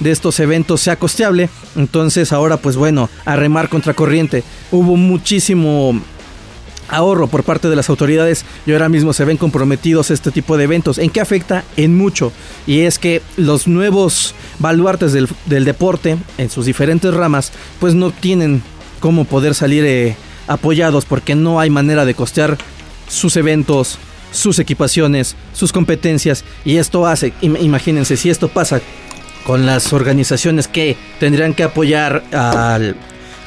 de estos eventos sea costeable. Entonces ahora pues bueno, a remar contra corriente. Hubo muchísimo ahorro por parte de las autoridades y ahora mismo se ven comprometidos este tipo de eventos. ¿En qué afecta? En mucho. Y es que los nuevos baluartes del, deporte en sus diferentes ramas pues no tienen cómo poder salir eh, apoyados porque no hay manera de costear sus eventos, sus equipaciones, sus competencias y esto hace, imagínense si esto pasa con las organizaciones que tendrían que apoyar al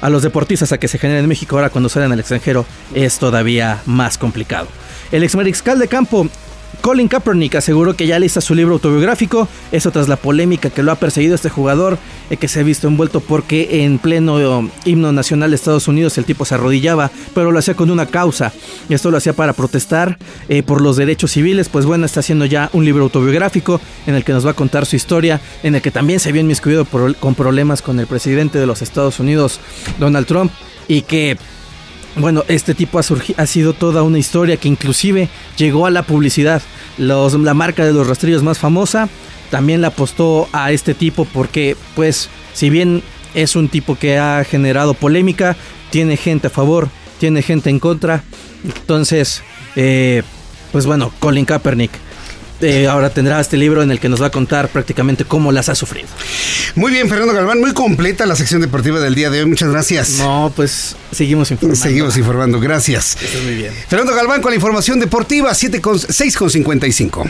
a los deportistas a que se generen en México ahora cuando salen al extranjero es todavía más complicado. El ex mariscal de campo Colin Kaepernick aseguró que ya lista su libro autobiográfico, eso tras la polémica que lo ha perseguido este jugador, eh, que se ha visto envuelto porque en pleno eh, himno nacional de Estados Unidos el tipo se arrodillaba, pero lo hacía con una causa, esto lo hacía para protestar eh, por los derechos civiles, pues bueno, está haciendo ya un libro autobiográfico en el que nos va a contar su historia, en el que también se vio inmiscuido con problemas con el presidente de los Estados Unidos, Donald Trump, y que bueno, este tipo ha, ha, sido toda una historia que inclusive llegó a la publicidad. La marca de los rastrillos más famosa también la apostó a este tipo porque, pues, si bien es un tipo que ha generado polémica, tiene gente a favor, tiene gente en contra. Entonces, eh, pues bueno, Colin Kaepernick eh, ahora tendrá este libro en el que nos va a contar prácticamente cómo las ha sufrido. Muy bien, Fernando Galván, muy completa la sección deportiva del día de hoy. Muchas gracias. No, pues seguimos informando. Seguimos informando, gracias. muy bien. Fernando Galván con la información deportiva, 7 con, 6 con 55.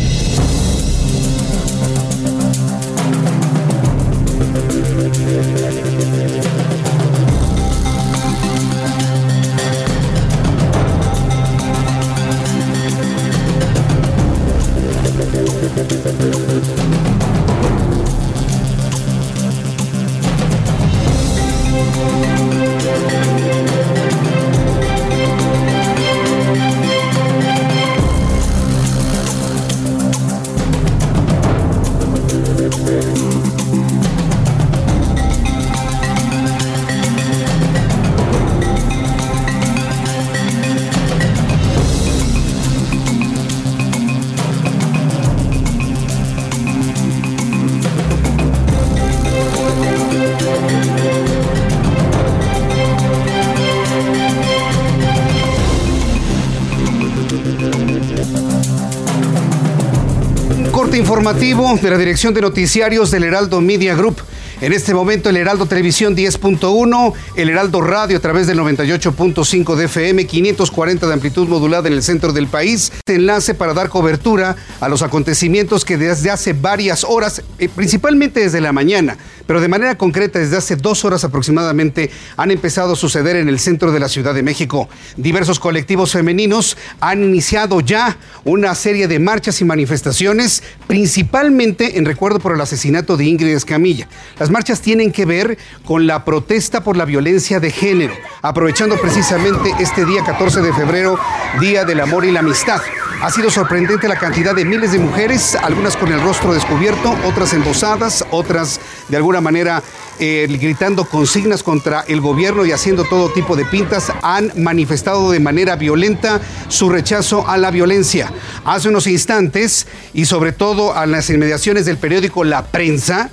Informativo de la Dirección de Noticiarios del Heraldo Media Group. En este momento el Heraldo Televisión 10.1, el Heraldo Radio a través del 98.5 de FM, 540 de amplitud modulada en el centro del país. Este enlace para dar cobertura a los acontecimientos que desde hace varias horas, eh, principalmente desde la mañana, pero de manera concreta desde hace dos horas aproximadamente, han empezado a suceder en el centro de la Ciudad de México. Diversos colectivos femeninos han iniciado ya una serie de marchas y manifestaciones, principalmente en recuerdo por el asesinato de Ingrid Escamilla. Marchas tienen que ver con la protesta por la violencia de género, aprovechando precisamente este día 14 de febrero, Día del Amor y la Amistad. Ha sido sorprendente la cantidad de miles de mujeres, algunas con el rostro descubierto, otras embosadas, otras de alguna manera eh, gritando consignas contra el gobierno y haciendo todo tipo de pintas, han manifestado de manera violenta su rechazo a la violencia. Hace unos instantes y sobre todo a las inmediaciones del periódico La Prensa,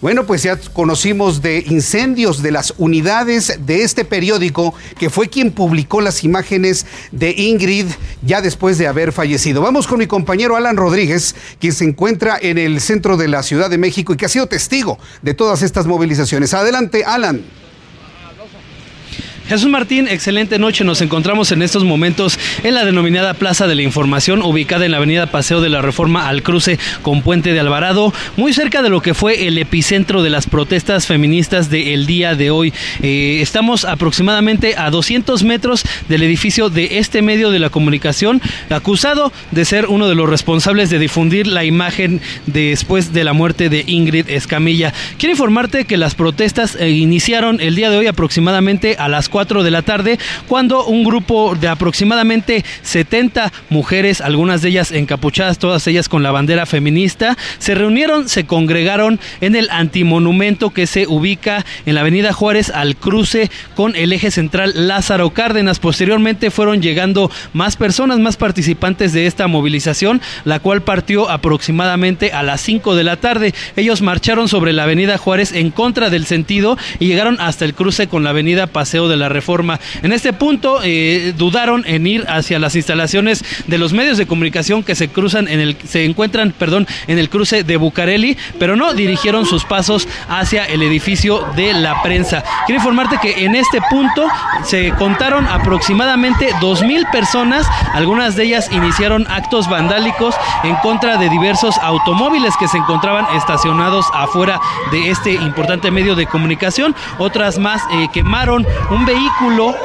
bueno, pues ya conocimos de incendios de las unidades de este periódico, que fue quien publicó las imágenes de Ingrid ya después de haber fallecido. Vamos con mi compañero Alan Rodríguez, quien se encuentra en el centro de la Ciudad de México y que ha sido testigo de todas estas movilizaciones. Adelante, Alan. Jesús Martín, excelente noche. Nos encontramos en estos momentos en la denominada Plaza de la Información, ubicada en la avenida Paseo de la Reforma al cruce con Puente de Alvarado, muy cerca de lo que fue el epicentro de las protestas feministas del día de hoy. Eh, estamos aproximadamente a 200 metros del edificio de este medio de la comunicación, acusado de ser uno de los responsables de difundir la imagen después de la muerte de Ingrid Escamilla. Quiero informarte que las protestas eh, iniciaron el día de hoy aproximadamente a las 4 4 de la tarde, cuando un grupo de aproximadamente 70 mujeres, algunas de ellas encapuchadas, todas ellas con la bandera feminista, se reunieron, se congregaron en el antimonumento que se ubica en la avenida Juárez al cruce con el eje central Lázaro Cárdenas. Posteriormente fueron llegando más personas, más participantes de esta movilización, la cual partió aproximadamente a las 5 de la tarde. Ellos marcharon sobre la avenida Juárez en contra del sentido y llegaron hasta el cruce con la avenida Paseo de la Reforma. En este punto eh, dudaron en ir hacia las instalaciones de los medios de comunicación que se cruzan en el se encuentran, perdón, en el cruce de Bucareli, pero no dirigieron sus pasos hacia el edificio de la prensa. Quiero informarte que en este punto se contaron aproximadamente dos mil personas, algunas de ellas iniciaron actos vandálicos en contra de diversos automóviles que se encontraban estacionados afuera de este importante medio de comunicación, otras más eh, quemaron un vehículo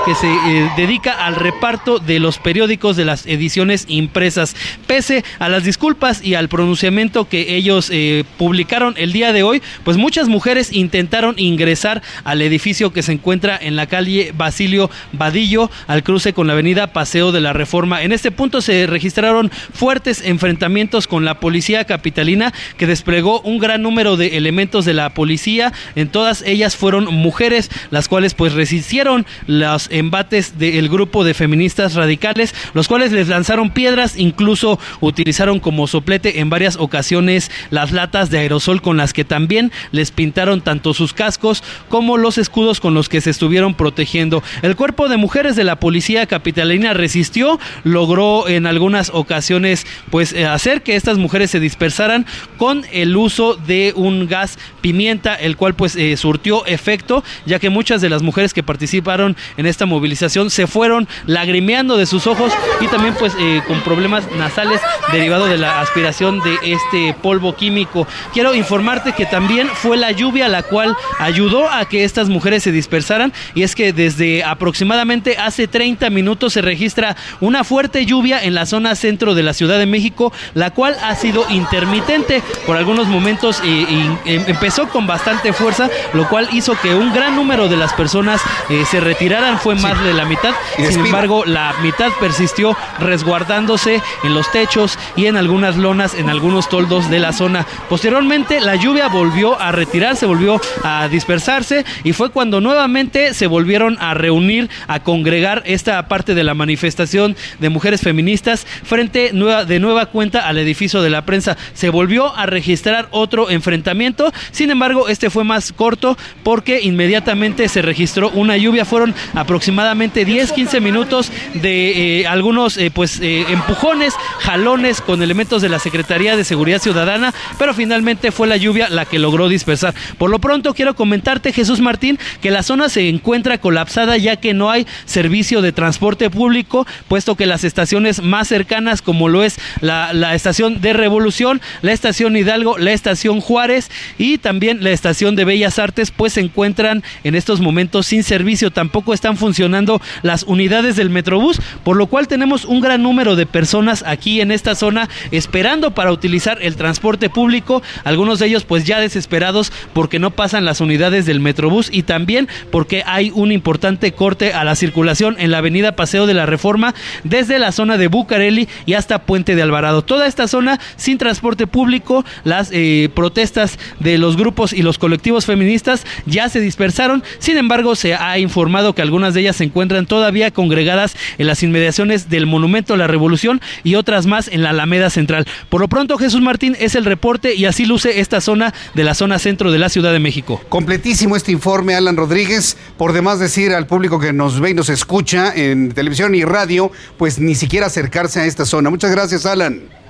que se eh, dedica al reparto de los periódicos de las ediciones impresas. Pese a las disculpas y al pronunciamiento que ellos eh, publicaron el día de hoy, pues muchas mujeres intentaron ingresar al edificio que se encuentra en la calle Basilio Vadillo, al cruce con la avenida Paseo de la Reforma. En este punto se registraron fuertes enfrentamientos con la policía capitalina que desplegó un gran número de elementos de la policía. En todas ellas fueron mujeres, las cuales pues resistieron los embates del grupo de feministas radicales, los cuales les lanzaron piedras, incluso utilizaron como soplete en varias ocasiones las latas de aerosol con las que también les pintaron tanto sus cascos como los escudos con los que se estuvieron protegiendo. El cuerpo de mujeres de la policía capitalina resistió, logró en algunas ocasiones pues eh, hacer que estas mujeres se dispersaran con el uso de un gas pimienta, el cual pues eh, surtió efecto, ya que muchas de las mujeres que participaron en esta movilización se fueron lagrimeando de sus ojos y también pues eh, con problemas nasales derivado de la aspiración de este polvo químico. Quiero informarte que también fue la lluvia la cual ayudó a que estas mujeres se dispersaran y es que desde aproximadamente hace 30 minutos se registra una fuerte lluvia en la zona centro de la Ciudad de México, la cual ha sido intermitente por algunos momentos y, em, empezó con bastante fuerza, lo cual hizo que un gran número de las personas eh, se retiraran, fue más de la mitad, sin embargo la mitad persistió resguardándose en los techos y en algunas lonas, en algunos toldos de la zona. Posteriormente la lluvia volvió a retirarse, volvió a dispersarse y fue cuando nuevamente se volvieron a reunir, a congregar esta parte de la manifestación de mujeres feministas frente de nueva cuenta al edificio de la prensa. Se volvió a registrar otro enfrentamiento, sin embargo este fue más corto porque inmediatamente se registró una lluvia, fueron aproximadamente 10-15 minutos de eh, algunos eh, pues eh, empujones, jalones con elementos de la Secretaría de Seguridad Ciudadana, pero finalmente fue la lluvia la que logró dispersar. Por lo pronto quiero comentarte Jesús Martín que la zona se encuentra colapsada ya que no hay servicio de transporte público, puesto que las estaciones más cercanas como lo es la estación de Revolución, la estación Hidalgo, la estación Juárez y también la estación de Bellas Artes pues se encuentran en estos momentos sin servicio, tampoco están funcionando las unidades del Metrobús, por lo cual tenemos un gran número de personas aquí en esta zona esperando para utilizar el transporte público, algunos de ellos pues ya desesperados porque no pasan las unidades del Metrobús y también porque hay un importante corte a la circulación en la avenida Paseo de la Reforma desde la zona de Bucareli y hasta Puente de Alvarado. Toda esta zona sin transporte público, las eh, protestas de los grupos y los colectivos feministas ya se dispersaron, sin embargo se ha informado que algunas de ellas se encuentran todavía congregadas en las inmediaciones del Monumento a la Revolución y otras más en la Alameda Central. Por lo pronto Jesús Martín es el reporte y así luce esta zona de la zona centro de la Ciudad de México. Completísimo este informe, Alan Rodríguez. Por demás decir al público que nos ve y nos escucha en televisión y radio, pues ni siquiera acercarse a esta zona. Muchas gracias, Alan.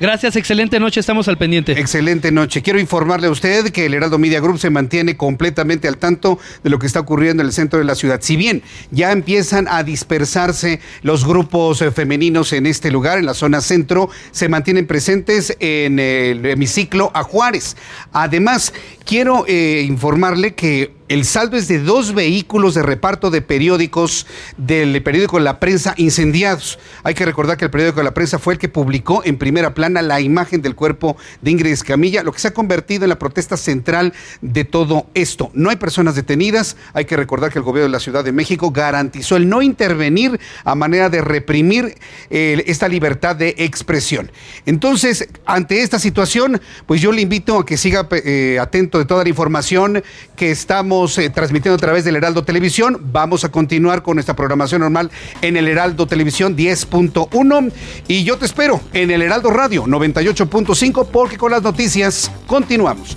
Gracias, excelente noche, estamos al pendiente. Excelente noche. Quiero informarle a usted que el Heraldo Media Group se mantiene completamente al tanto de lo que está ocurriendo en el centro de la ciudad. Si bien ya empiezan a dispersarse los grupos eh, femeninos en este lugar, en la zona centro, se mantienen presentes en el hemiciclo a Juárez. Además, quiero eh, informarle que el saldo es de dos vehículos de reparto de periódicos del periódico La Prensa incendiados. Hay que recordar que el periódico La Prensa fue el que publicó en primera plana la imagen del cuerpo de Ingrid Escamilla, lo que se ha convertido en la protesta central de todo esto. No hay personas detenidas. Hay que recordar que el gobierno de la Ciudad de México garantizó el no intervenir a manera de reprimir eh, esta libertad de expresión. Entonces, ante esta situación, pues yo le invito a que siga eh, atento de toda la información que estamos eh, transmitiendo a través del Heraldo Televisión. Vamos a continuar con nuestra programación normal en el Heraldo Televisión 10.1 y yo te espero en el Heraldo Radio 98.5 porque con las noticias continuamos.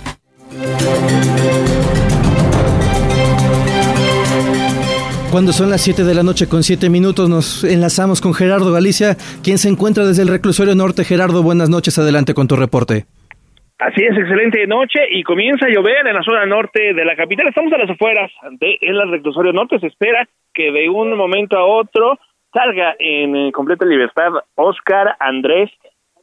Cuando son las 7 de la noche con 7 minutos nos enlazamos con Gerardo Galicia, quien se encuentra desde el reclusorio norte. Gerardo, buenas noches, adelante con tu reporte. Así es, excelente noche y comienza a llover en la zona norte de la capital. Estamos a las afueras de el reclusorio norte. Se espera que de un momento a otro salga en eh, completa libertad Oscar Andrés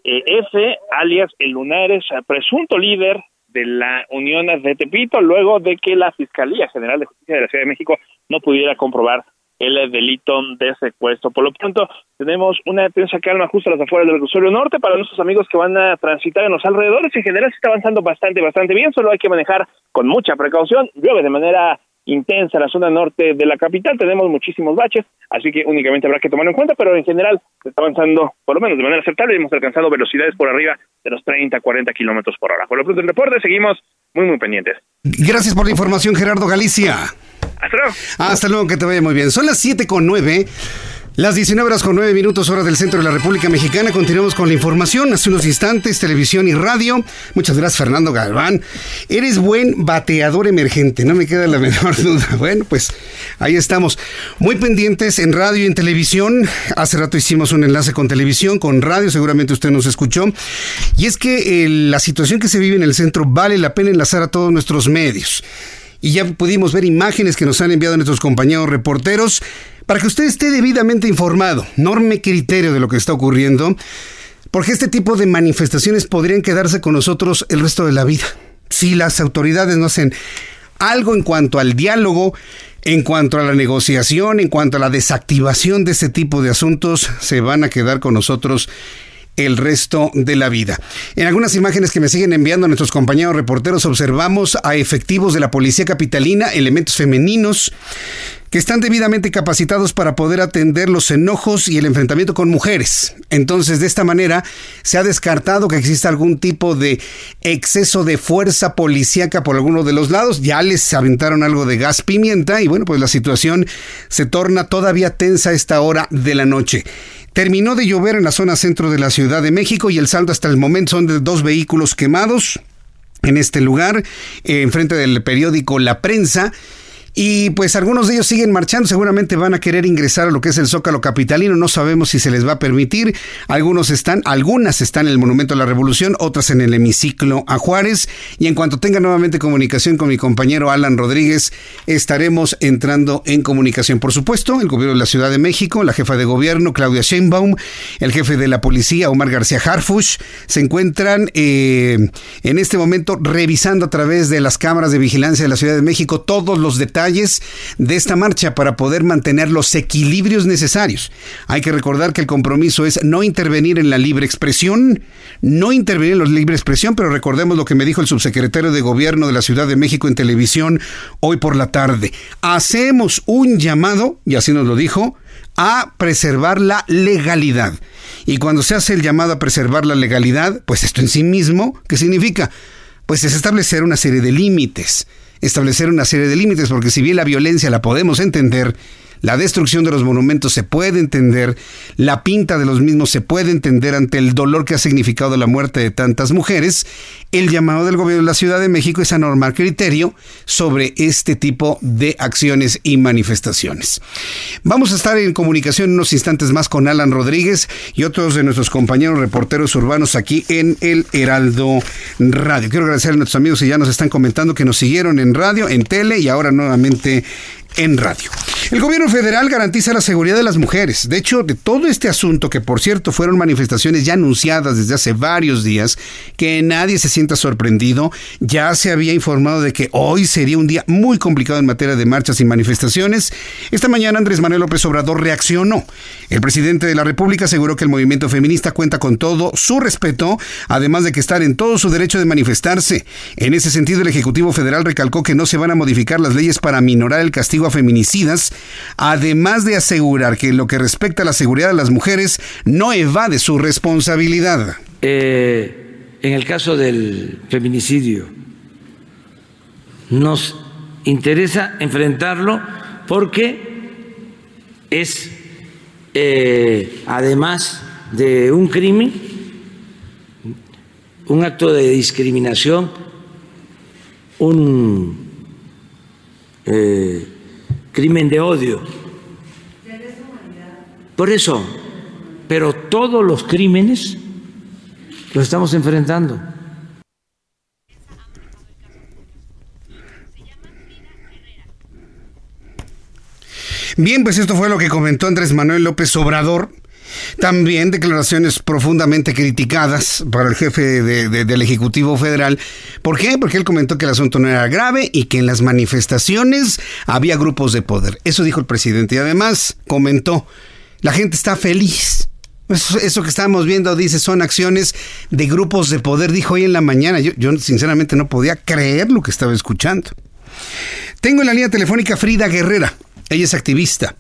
eh, F, alias El Lunares, presunto líder de la Unión de Tepito, luego de que la Fiscalía General de Justicia de la Ciudad de México no pudiera comprobar el delito de secuestro. Por lo pronto, tenemos una tensa calma justo a las afueras del reclusorio norte para nuestros amigos que van a transitar en los alrededores. En general se está avanzando bastante, bastante bien, solo hay que manejar con mucha precaución. Llueve de manera intensa en la zona norte de la capital, tenemos muchísimos baches, así que únicamente habrá que tomarlo en cuenta, pero en general se está avanzando por lo menos de manera aceptable y hemos alcanzado velocidades por arriba de los 30, 40 kilómetros por hora. Por lo pronto el reporte, seguimos muy, muy pendientes. Gracias por la información, Gerardo Galicia. Hasta luego. Hasta luego, que te vaya muy bien. Son las 7 con 9. Las 19 horas con 9 minutos hora del centro de la República Mexicana. Continuamos con la información. Hace unos instantes, televisión y radio. Muchas gracias, Fernando Galván. Eres buen bateador emergente, no me queda la menor duda. Bueno, pues ahí estamos. Muy pendientes en radio y en televisión. Hace rato hicimos un enlace con televisión, con radio, seguramente usted nos escuchó. Y es que eh, la situación que se vive en el centro vale la pena enlazar a todos nuestros medios y ya pudimos ver imágenes que nos han enviado nuestros compañeros reporteros para que usted esté debidamente informado, enorme criterio de lo que está ocurriendo, porque este tipo de manifestaciones podrían quedarse con nosotros el resto de la vida. Si las autoridades no hacen algo en cuanto al diálogo, en cuanto a la negociación, en cuanto a la desactivación de este tipo de asuntos, se van a quedar con nosotros el resto de la vida. En algunas imágenes que me siguen enviando nuestros compañeros reporteros observamos a efectivos de la policía capitalina, elementos femeninos, que están debidamente capacitados para poder atender los enojos y el enfrentamiento con mujeres. Entonces, de esta manera, se ha descartado que exista algún tipo de exceso de fuerza policíaca por alguno de los lados. Ya les aventaron algo de gas pimienta y bueno, pues la situación se torna todavía tensa a esta hora de la noche. Terminó de llover en la zona centro de la Ciudad de México y el saldo hasta el momento son de dos vehículos quemados en este lugar, eh, enfrente del periódico La Prensa. Y pues algunos de ellos siguen marchando, seguramente van a querer ingresar a lo que es el Zócalo Capitalino, no sabemos si se les va a permitir. Algunos están, algunas están en el Monumento a la Revolución, otras en el hemiciclo a Juárez. Y en cuanto tenga nuevamente comunicación con mi compañero Alan Rodríguez, estaremos entrando en comunicación. Por supuesto, el gobierno de la Ciudad de México, la jefa de gobierno Claudia Sheinbaum, el jefe de la policía Omar García Harfush, se encuentran eh, en este momento revisando a través de las cámaras de vigilancia de la Ciudad de México todos los detalles de esta marcha para poder mantener los equilibrios necesarios. Hay que recordar que el compromiso es no intervenir en la libre expresión, no intervenir en la libre expresión, pero recordemos lo que me dijo el subsecretario de Gobierno de la Ciudad de México en televisión hoy por la tarde. Hacemos un llamado, y así nos lo dijo, a preservar la legalidad. Y cuando se hace el llamado a preservar la legalidad, pues esto en sí mismo, ¿qué significa? Pues es establecer una serie de límites establecer una serie de límites, porque si bien la violencia la podemos entender, la destrucción de los monumentos se puede entender, la pinta de los mismos se puede entender ante el dolor que ha significado la muerte de tantas mujeres. El llamado del gobierno de la Ciudad de México es a normar criterio sobre este tipo de acciones y manifestaciones. Vamos a estar en comunicación unos instantes más con Alan Rodríguez y otros de nuestros compañeros reporteros urbanos aquí en el Heraldo Radio. Quiero agradecer a nuestros amigos que ya nos están comentando que nos siguieron en radio, en tele y ahora nuevamente en radio. El gobierno federal garantiza la seguridad de las mujeres. De hecho, de todo este asunto, que por cierto fueron manifestaciones ya anunciadas desde hace varios días, que nadie se sienta sorprendido, ya se había informado de que hoy sería un día muy complicado en materia de marchas y manifestaciones. Esta mañana Andrés Manuel López Obrador reaccionó. El presidente de la República aseguró que el movimiento feminista cuenta con todo su respeto, además de que están en todo su derecho de manifestarse. En ese sentido, el Ejecutivo Federal recalcó que no se van a modificar las leyes para minorar el castigo a feminicidas, además de asegurar que en lo que respecta a la seguridad de las mujeres no evade su responsabilidad. Eh, en el caso del feminicidio, nos interesa enfrentarlo porque es, eh, además de un crimen, un acto de discriminación, un eh, crimen de odio. Por eso, pero todos los crímenes los estamos enfrentando. Bien, pues esto fue lo que comentó Andrés Manuel López Obrador. También declaraciones profundamente criticadas para el jefe del Ejecutivo Federal. ¿Por qué? Porque él comentó que el asunto no era grave y que en las manifestaciones había grupos de poder. Eso dijo el presidente. Y además comentó, la gente está feliz. Eso, que estábamos viendo, dice, son acciones de grupos de poder, dijo hoy en la mañana. Yo, yo sinceramente no podía creer lo que estaba escuchando. Tengo en la línea telefónica Frida Guerrera. Ella es activista.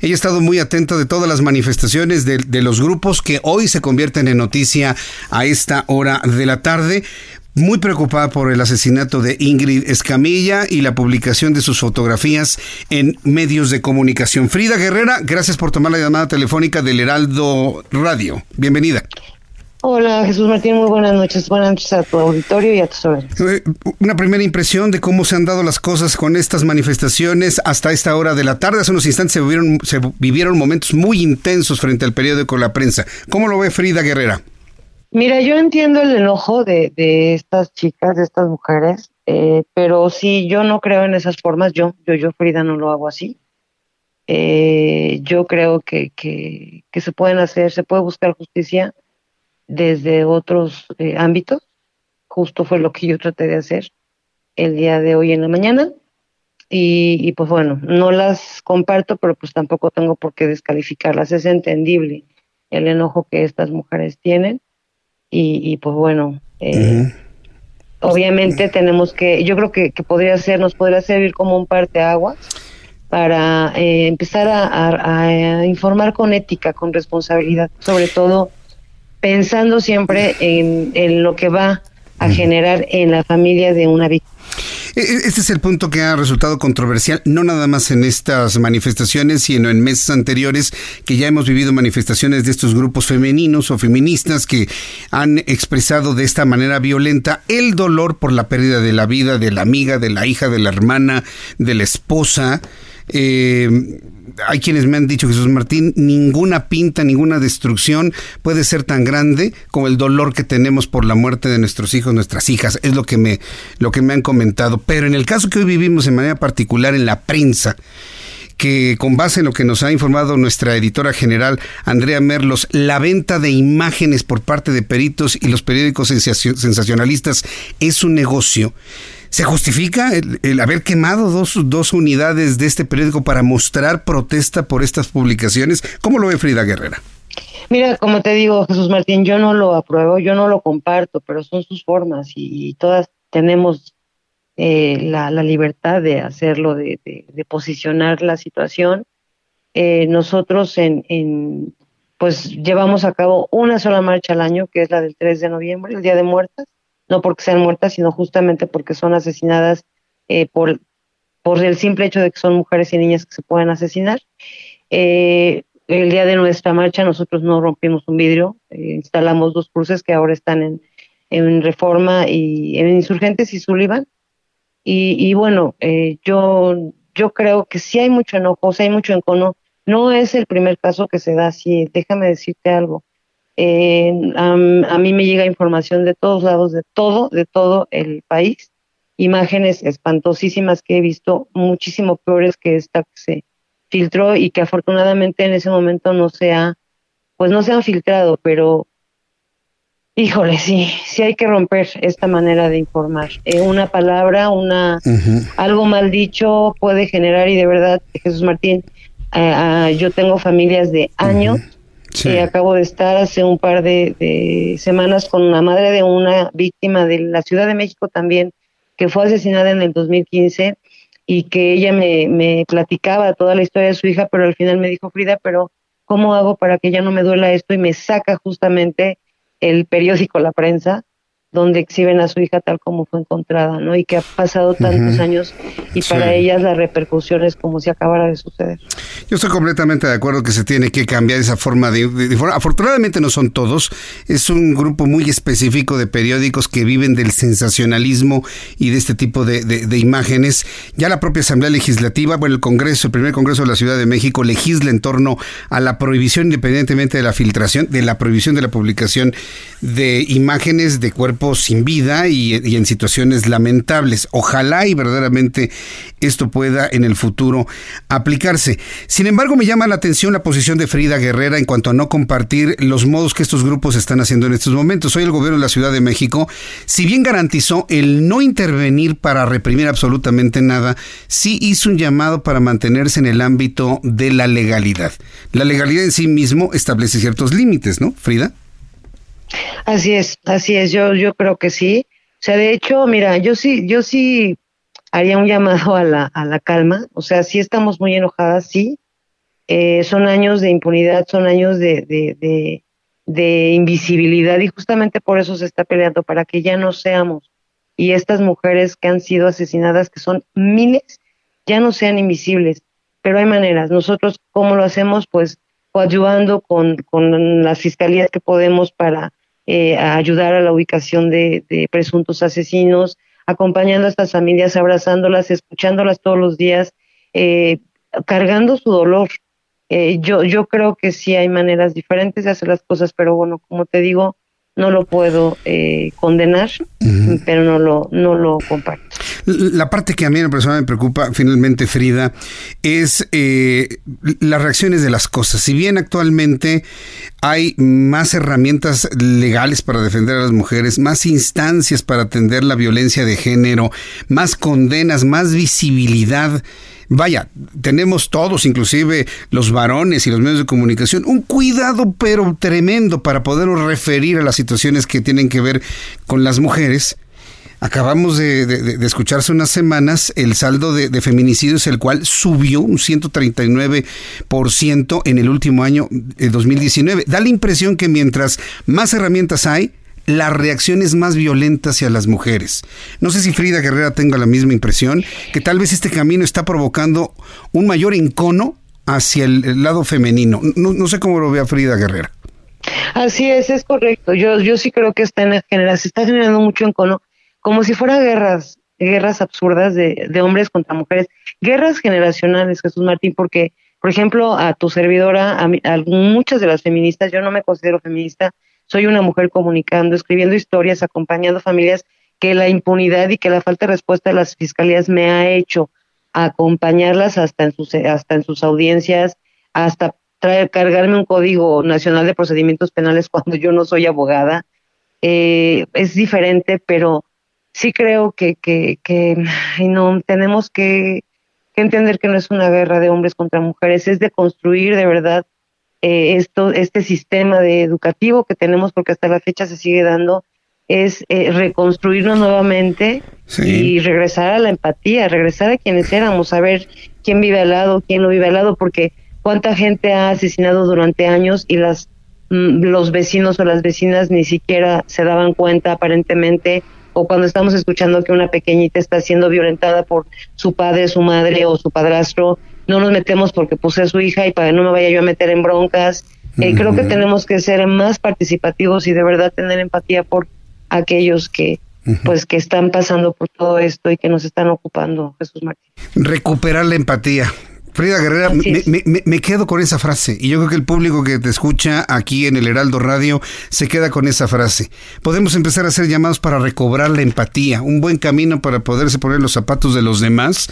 Ella ha estado muy atenta de todas las manifestaciones de, de, los grupos que hoy se convierten en noticia a esta hora de la tarde. Muy preocupada por el asesinato de Ingrid Escamilla y la publicación de sus fotografías en medios de comunicación. Frida Guerrera, gracias por tomar la llamada telefónica del Heraldo Radio. Bienvenida. Hola Jesús Martín, muy buenas noches. Buenas noches a tu auditorio y a tus. Eh, una primera impresión de cómo se han dado las cosas con estas manifestaciones hasta esta hora de la tarde. Hace unos instantes se vivieron, se vivieron momentos muy intensos frente al periódico La Prensa. ¿Cómo lo ve Frida Guerrera? Mira, yo entiendo el enojo de, de estas chicas, de estas mujeres, eh, pero sí, yo no creo en esas formas. Yo, yo, yo, Frida, no lo hago así. Eh, yo creo que, que, que se pueden hacer, se puede buscar justicia desde otros eh, ámbitos. Justo fue lo que yo traté de hacer el día de hoy en la mañana. Y, y, pues bueno, no las comparto, pero pues tampoco tengo por qué descalificarlas. Es entendible el enojo que estas mujeres tienen. Y, y pues bueno, eh, obviamente tenemos que, yo creo que, que, podría ser, nos podría servir como un parteaguas para eh, empezar a, a, a informar con ética, con responsabilidad, sobre todo pensando siempre en, en lo que va a generar en la familia de una víctima. Este es el punto que ha resultado controversial, no nada más en estas manifestaciones, sino en meses anteriores que ya hemos vivido manifestaciones de estos grupos femeninos o feministas que han expresado de esta manera violenta el dolor por la pérdida de la vida de la amiga, de la hija, de la hermana, de la esposa. Eh, hay quienes me han dicho, Jesús Martín, ninguna pinta, ninguna destrucción puede ser tan grande como el dolor que tenemos por la muerte de nuestros hijos, nuestras hijas. Es lo que me, lo que me han comentado. Pero en el caso que hoy vivimos en manera particular en la prensa, que con base en lo que nos ha informado nuestra editora general Andrea Merlos, la venta de imágenes por parte de peritos y los periódicos sensacionalistas es un negocio. ¿Se justifica el, haber quemado dos, dos unidades de este periódico para mostrar protesta por estas publicaciones? ¿Cómo lo ve Frida Guerrera? Mira, como te digo, Jesús Martín, yo no lo apruebo, yo no lo comparto, pero son sus formas y, todas tenemos eh, la, la, libertad de hacerlo, de, de, de posicionar la situación. Eh, nosotros en, en, pues llevamos a cabo una sola marcha al año, que es la del 3 de noviembre, el Día de Muertas, no porque sean muertas, sino justamente porque son asesinadas eh, por, por el simple hecho de que son mujeres y niñas que se pueden asesinar. Eh, el día de nuestra marcha nosotros no rompimos un vidrio, eh, instalamos dos cruces que ahora están en, en Reforma y en Insurgentes y Sullivan. Y, y bueno, eh, yo, yo creo que sí hay mucho enojo, sí hay mucho encono. No es el primer caso que se da así. Déjame decirte algo. Eh, a, a, mí me llega información de todos lados, de todo, de todo el país, imágenes espantosísimas que he visto, muchísimo peores que esta que se, filtró y que afortunadamente en ese momento no se ha, pues no se han filtrado, pero híjole, sí, sí hay que romper esta manera de informar. Eh, una palabra, una algo mal dicho puede generar y de verdad, Jesús Martín, eh, ah, yo tengo familias de años. Acabo de estar hace un par de, de, semanas con la madre de una víctima de la Ciudad de México también, que fue asesinada en el 2015 y que ella me, me platicaba toda la historia de su hija, pero al final me dijo, Frida, pero ¿cómo hago para que ya no me duela esto? Y me saca justamente el periódico La Prensa donde exhiben a su hija tal como fue encontrada, ¿no? Y que ha pasado tantos años y para ellas la repercusión es como si acabara de suceder. Yo estoy completamente de acuerdo que se tiene que cambiar esa forma de, Afortunadamente no son todos, es un grupo muy específico de periódicos que viven del sensacionalismo y de este tipo de, de imágenes. Ya la propia Asamblea Legislativa, bueno, el Congreso, el primer Congreso de la Ciudad de México legisla en torno a la prohibición, independientemente de la filtración, de la prohibición de la publicación de imágenes de cuerpos sin vida y, en situaciones lamentables. Ojalá y verdaderamente esto pueda en el futuro aplicarse. Sin embargo, me llama la atención la posición de Frida Guerrera en cuanto a no compartir los modos que estos grupos están haciendo en estos momentos. Hoy el gobierno de la Ciudad de México, si bien garantizó el no intervenir para reprimir absolutamente nada, sí hizo un llamado para mantenerse en el ámbito de la legalidad. La legalidad en sí mismo establece ciertos límites, ¿no, Frida? Así es, así es, yo, yo creo que sí. O sea, de hecho, mira, yo sí, yo sí haría un llamado a la, a la calma. O sea, sí estamos muy enojadas, sí. Eh, son años de impunidad, son años de, de, de, invisibilidad y justamente por eso se está peleando, para que ya no seamos. Y estas mujeres que han sido asesinadas, que son miles, ya no sean invisibles. Pero hay maneras. Nosotros, ¿cómo lo hacemos? Pues ayudando con, con las fiscalías que podemos para eh, ayudar a la ubicación de, presuntos asesinos, acompañando a estas familias, abrazándolas, escuchándolas todos los días, eh, cargando su dolor. Eh, yo, yo creo que sí hay maneras diferentes de hacer las cosas, pero bueno, como te digo, no lo puedo eh, condenar, pero no lo, no lo comparto. La parte que a mí en persona me preocupa, finalmente, Frida, es eh, las reacciones de las cosas. Si bien actualmente hay más herramientas legales para defender a las mujeres, más instancias para atender la violencia de género, más condenas, más visibilidad, vaya, tenemos todos, inclusive los varones y los medios de comunicación, un cuidado pero tremendo para poder referir a las situaciones que tienen que ver con las mujeres. Acabamos de, escuchar hace unas semanas el saldo de, feminicidios, el cual subió un 139% en el último año de 2019. Da la impresión que mientras más herramientas hay, la reacción es más violenta hacia las mujeres. No sé si Frida Guerrera tenga la misma impresión, que tal vez este camino está provocando un mayor encono hacia el, lado femenino. No, sé cómo lo vea Frida Guerrera. Así es, es correcto. Yo, yo sí creo que está en se está generando mucho encono, como si fueran guerras, guerras absurdas de, de hombres contra mujeres, guerras generacionales, Jesús Martín, porque, por ejemplo, a tu servidora, a, a muchas de las feministas, yo no me considero feminista, soy una mujer comunicando, escribiendo historias, acompañando familias que la impunidad y que la falta de respuesta de las fiscalías me ha hecho acompañarlas hasta en sus, hasta en sus audiencias, hasta traer, cargarme un código nacional de procedimientos penales cuando yo no soy abogada. Eh, es diferente, pero sí creo que, que, que no, tenemos que, que entender que no es una guerra de hombres contra mujeres, es de construir de verdad eh, esto, este sistema de educativo que tenemos, porque hasta la fecha se sigue dando, es eh, reconstruirnos nuevamente y regresar a la empatía, regresar a quienes éramos, a ver quién vive al lado, quién no vive al lado, porque cuánta gente ha asesinado durante años y las mm, los vecinos o las vecinas ni siquiera se daban cuenta aparentemente o cuando estamos escuchando que una pequeñita está siendo violentada por su padre, su madre o su padrastro no nos metemos porque puse a su hija y para que no me vaya yo a meter en broncas. Eh, creo que tenemos que ser más participativos y de verdad tener empatía por aquellos que, pues que están pasando por todo esto y que nos están ocupando, Jesús Martín. Recuperar la empatía. Frida Guerrera, me, quedo con esa frase y yo creo que el público que te escucha aquí en el Heraldo Radio se queda con esa frase. Podemos empezar a hacer llamados para recobrar la empatía, un buen camino para poderse poner los zapatos de los demás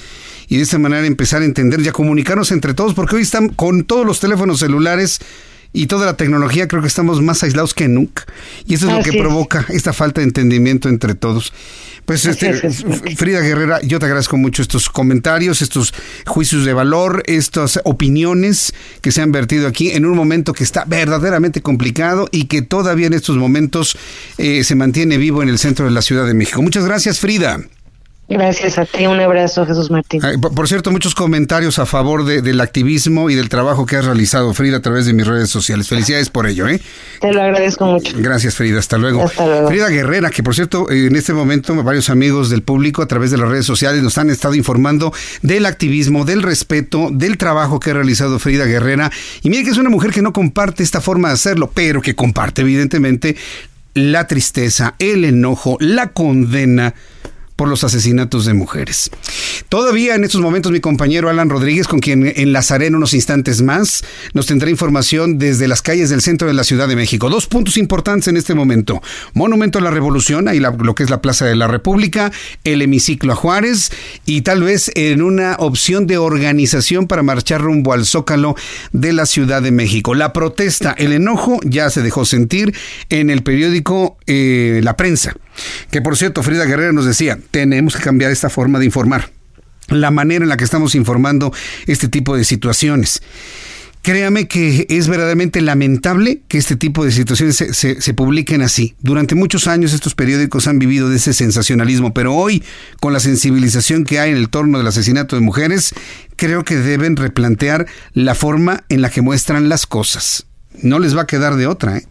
y de esta manera empezar a entender y a comunicarnos entre todos, porque hoy están con todos los teléfonos celulares y toda la tecnología, creo que estamos más aislados que nunca. Y eso es lo que provoca esta falta de entendimiento entre todos. Pues este, Frida Guerrera, yo te agradezco mucho estos comentarios, estos juicios de valor, estas opiniones que se han vertido aquí en un momento que está verdaderamente complicado y que todavía en estos momentos eh, se mantiene vivo en el centro de la Ciudad de México. Muchas gracias, Frida. Gracias a ti, un abrazo, Jesús Martín. por, cierto, muchos comentarios a favor del activismo y del trabajo que has realizado, Frida, a través de mis redes sociales. Felicidades por ello, ¿eh? Te lo agradezco mucho. Gracias, Frida. Hasta luego. Hasta luego. Frida Guerrera, que por cierto, en este momento varios amigos del público a través de las redes sociales nos han estado informando del activismo, del respeto, del trabajo que ha realizado Frida Guerrera. Y mire que es una mujer que no comparte esta forma de hacerlo, pero que comparte evidentemente la tristeza, el enojo, la condena por los asesinatos de mujeres. Todavía en estos momentos mi compañero Alan Rodríguez, con quien enlazaré en unos instantes más, nos tendrá información desde las calles del centro de la Ciudad de México. Dos puntos importantes en este momento. Monumento a la Revolución, ahí lo que es la Plaza de la República, el hemiciclo a Juárez y tal vez en una opción de organización para marchar rumbo al Zócalo de la Ciudad de México. La protesta, el enojo ya se dejó sentir en el periódico eh, La Prensa. Que por cierto, Frida Guerrera nos decía, tenemos que cambiar esta forma de informar, la manera en la que estamos informando este tipo de situaciones. Créame que es verdaderamente lamentable que este tipo de situaciones se, publiquen así. Durante muchos años estos periódicos han vivido de ese sensacionalismo, pero hoy, con la sensibilización que hay en el torno del asesinato de mujeres, creo que deben replantear la forma en la que muestran las cosas. No les va a quedar de otra. ¿eh?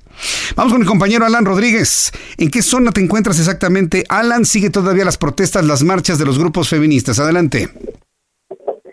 Vamos con el compañero Alan Rodríguez. ¿En qué zona te encuentras exactamente? Alan, sigue todavía las protestas, las marchas de los grupos feministas. Adelante.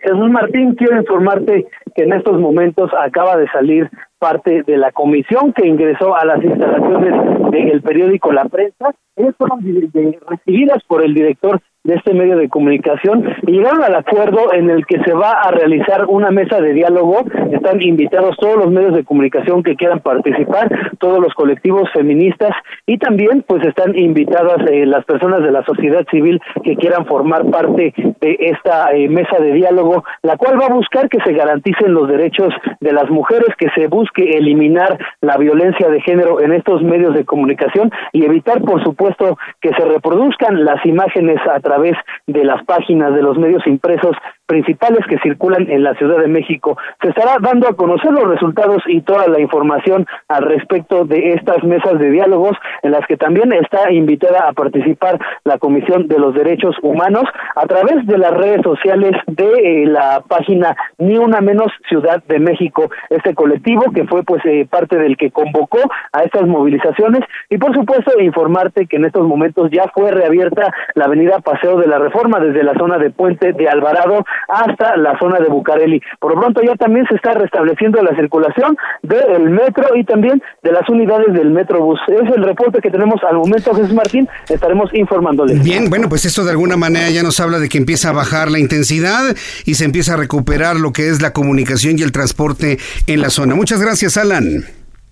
Jesús Martín, quiero informarte que en estos momentos acaba de salir parte de la comisión que ingresó a las instalaciones del periódico La Prensa. Ellas fueron recibidas por el director de este medio de comunicación y llegaron al acuerdo en el que se va a realizar una mesa de diálogo. Están invitados todos los medios de comunicación que quieran participar, todos los colectivos feministas y también pues están invitadas eh, las personas de la sociedad civil que quieran formar parte de esta eh, mesa de diálogo, la cual va a buscar que se garanticen los derechos de las mujeres, que se busque eliminar la violencia de género en estos medios de comunicación y evitar por supuesto que se reproduzcan las imágenes a través través de las páginas de los medios impresos principales que circulan en la Ciudad de México. Se estará dando a conocer los resultados y toda la información al respecto de estas mesas de diálogos en las que también está invitada a participar la Comisión de los Derechos Humanos a través de las redes sociales de eh, la página Ni Una Menos Ciudad de México, este colectivo que fue pues eh, parte del que convocó a estas movilizaciones y por supuesto informarte que en estos momentos ya fue reabierta la avenida Paseo de la Reforma desde la zona de Puente de Alvarado hasta la zona de Bucareli. Por lo pronto ya también se está restableciendo la circulación del metro y también de las unidades del Metrobús. Es el reporte que tenemos al momento, Jesús Martín, estaremos informándoles. Bien, bueno, pues esto de alguna manera ya nos habla de que empieza a bajar la intensidad y se empieza a recuperar lo que es la comunicación y el transporte en la zona. Muchas gracias, Alan.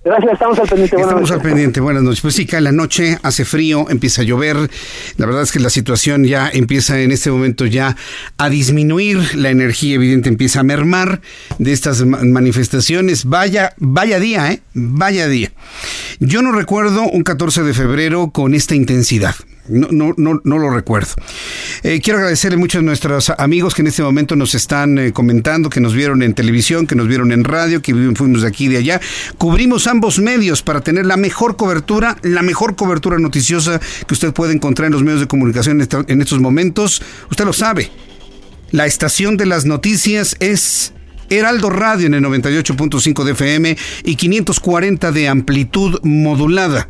Gracias, estamos al pendiente. Buenas estamos al pendiente, buenas noches. Pues sí, cae la noche, hace frío, empieza a llover. La verdad es que la situación ya empieza en este momento ya a disminuir, la energía evidente empieza a mermar de estas manifestaciones. Vaya, vaya día, ¿eh? Vaya día. Yo no recuerdo un 14 de febrero con esta intensidad. No, no, no, no lo recuerdo. Eh, quiero agradecerle mucho a nuestros amigos que en este momento nos están eh, comentando, que nos vieron en televisión, que nos vieron en radio, que fuimos de aquí y de allá. Cubrimos ambos medios para tener la mejor cobertura, la mejor cobertura noticiosa que usted puede encontrar en los medios de comunicación en estos momentos. Usted lo sabe. La estación de las noticias es Heraldo Radio en el 98.5 de FM y 540 de amplitud modulada.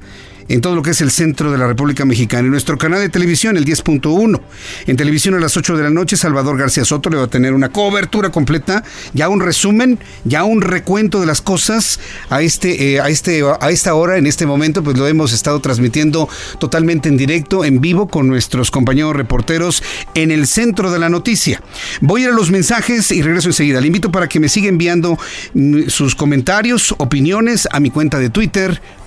En todo lo que es el centro de la República Mexicana. En nuestro canal de televisión, el 10.1. En televisión a las 8 de la noche, Salvador García Soto le va a tener una cobertura completa, ya un resumen, ya un recuento de las cosas a este, eh, a este, a esta hora, en este momento, pues lo hemos estado transmitiendo totalmente en directo, en vivo, con nuestros compañeros reporteros en el centro de la noticia. Voy a ir a los mensajes y regreso enseguida. Le invito para que me siga enviando mm, sus comentarios, opiniones a mi cuenta de Twitter,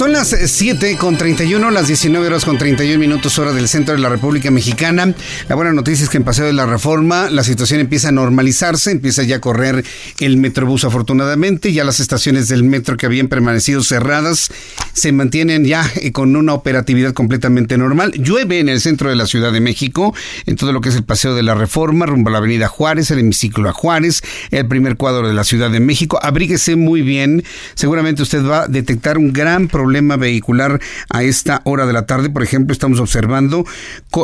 Son las 7 con 31, las 19 horas con 31 minutos hora del centro de la República Mexicana. La buena noticia es que en Paseo de la Reforma la situación empieza a normalizarse, empieza ya a correr el Metrobús afortunadamente, ya las estaciones del metro que habían permanecido cerradas se mantienen ya eh, con una operatividad completamente normal. Llueve en el centro de la Ciudad de México, en todo lo que es el Paseo de la Reforma, rumbo a la Avenida Juárez, el hemiciclo a Juárez, el primer cuadro de la Ciudad de México. Abríguese muy bien, seguramente usted va a detectar un gran problema vehicular a esta hora de la tarde. Por ejemplo, estamos observando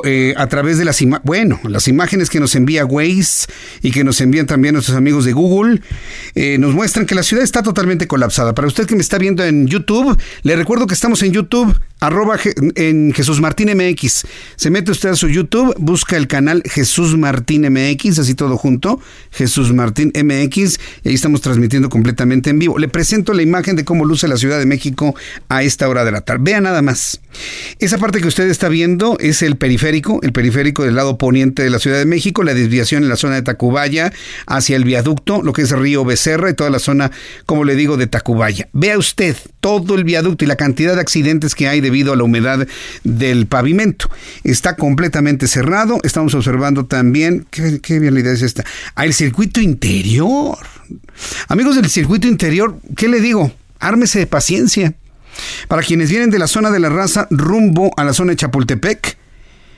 eh, a través de las, bueno, las imágenes que nos envía Waze y que nos envían también nuestros amigos de Google, eh, nos muestran que la ciudad está totalmente colapsada. Para usted que me está viendo en YouTube, le recuerdo que estamos en YouTube arroba en Jesús Martín MX. Se mete usted a su YouTube, busca el canal Jesús Martín MX, así todo junto, Jesús Martín MX, y ahí estamos transmitiendo completamente en vivo. Le presento la imagen de cómo luce la Ciudad de México esta hora de la tarde. Vea nada más. Esa parte que usted está viendo es el periférico, el periférico del lado poniente de la Ciudad de México, la desviación en la zona de Tacubaya hacia el viaducto, lo que es Río Becerra y toda la zona, como le digo, de Tacubaya. Vea usted todo el viaducto y la cantidad de accidentes que hay debido a la humedad del pavimento. Está completamente cerrado. Estamos observando también, qué, qué idea es esta, el circuito interior. Amigos del circuito interior, ¿qué le digo? Ármese de paciencia. Para quienes vienen de la zona de la raza rumbo a la zona de Chapultepec,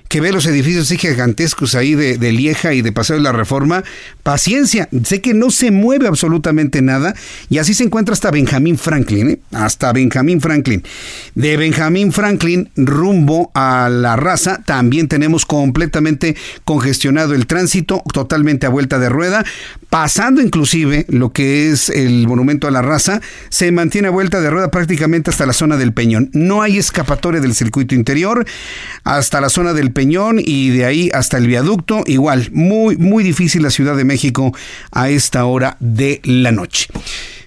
que ve los edificios gigantescos ahí de, Lieja y de Paseo de la Reforma, paciencia, sé que no se mueve absolutamente nada y así se encuentra hasta Benjamín Franklin, ¿eh? hasta Benjamín Franklin. De Benjamín Franklin rumbo a la raza también tenemos completamente congestionado el tránsito, totalmente a vuelta de rueda, pasando inclusive lo que es el monumento a la raza, se mantiene a vuelta de rueda prácticamente hasta la zona del Peñón. No hay escapatoria del circuito interior hasta la zona del Peñón y de ahí hasta el viaducto. Igual, muy, muy difícil la Ciudad de México a esta hora de la noche.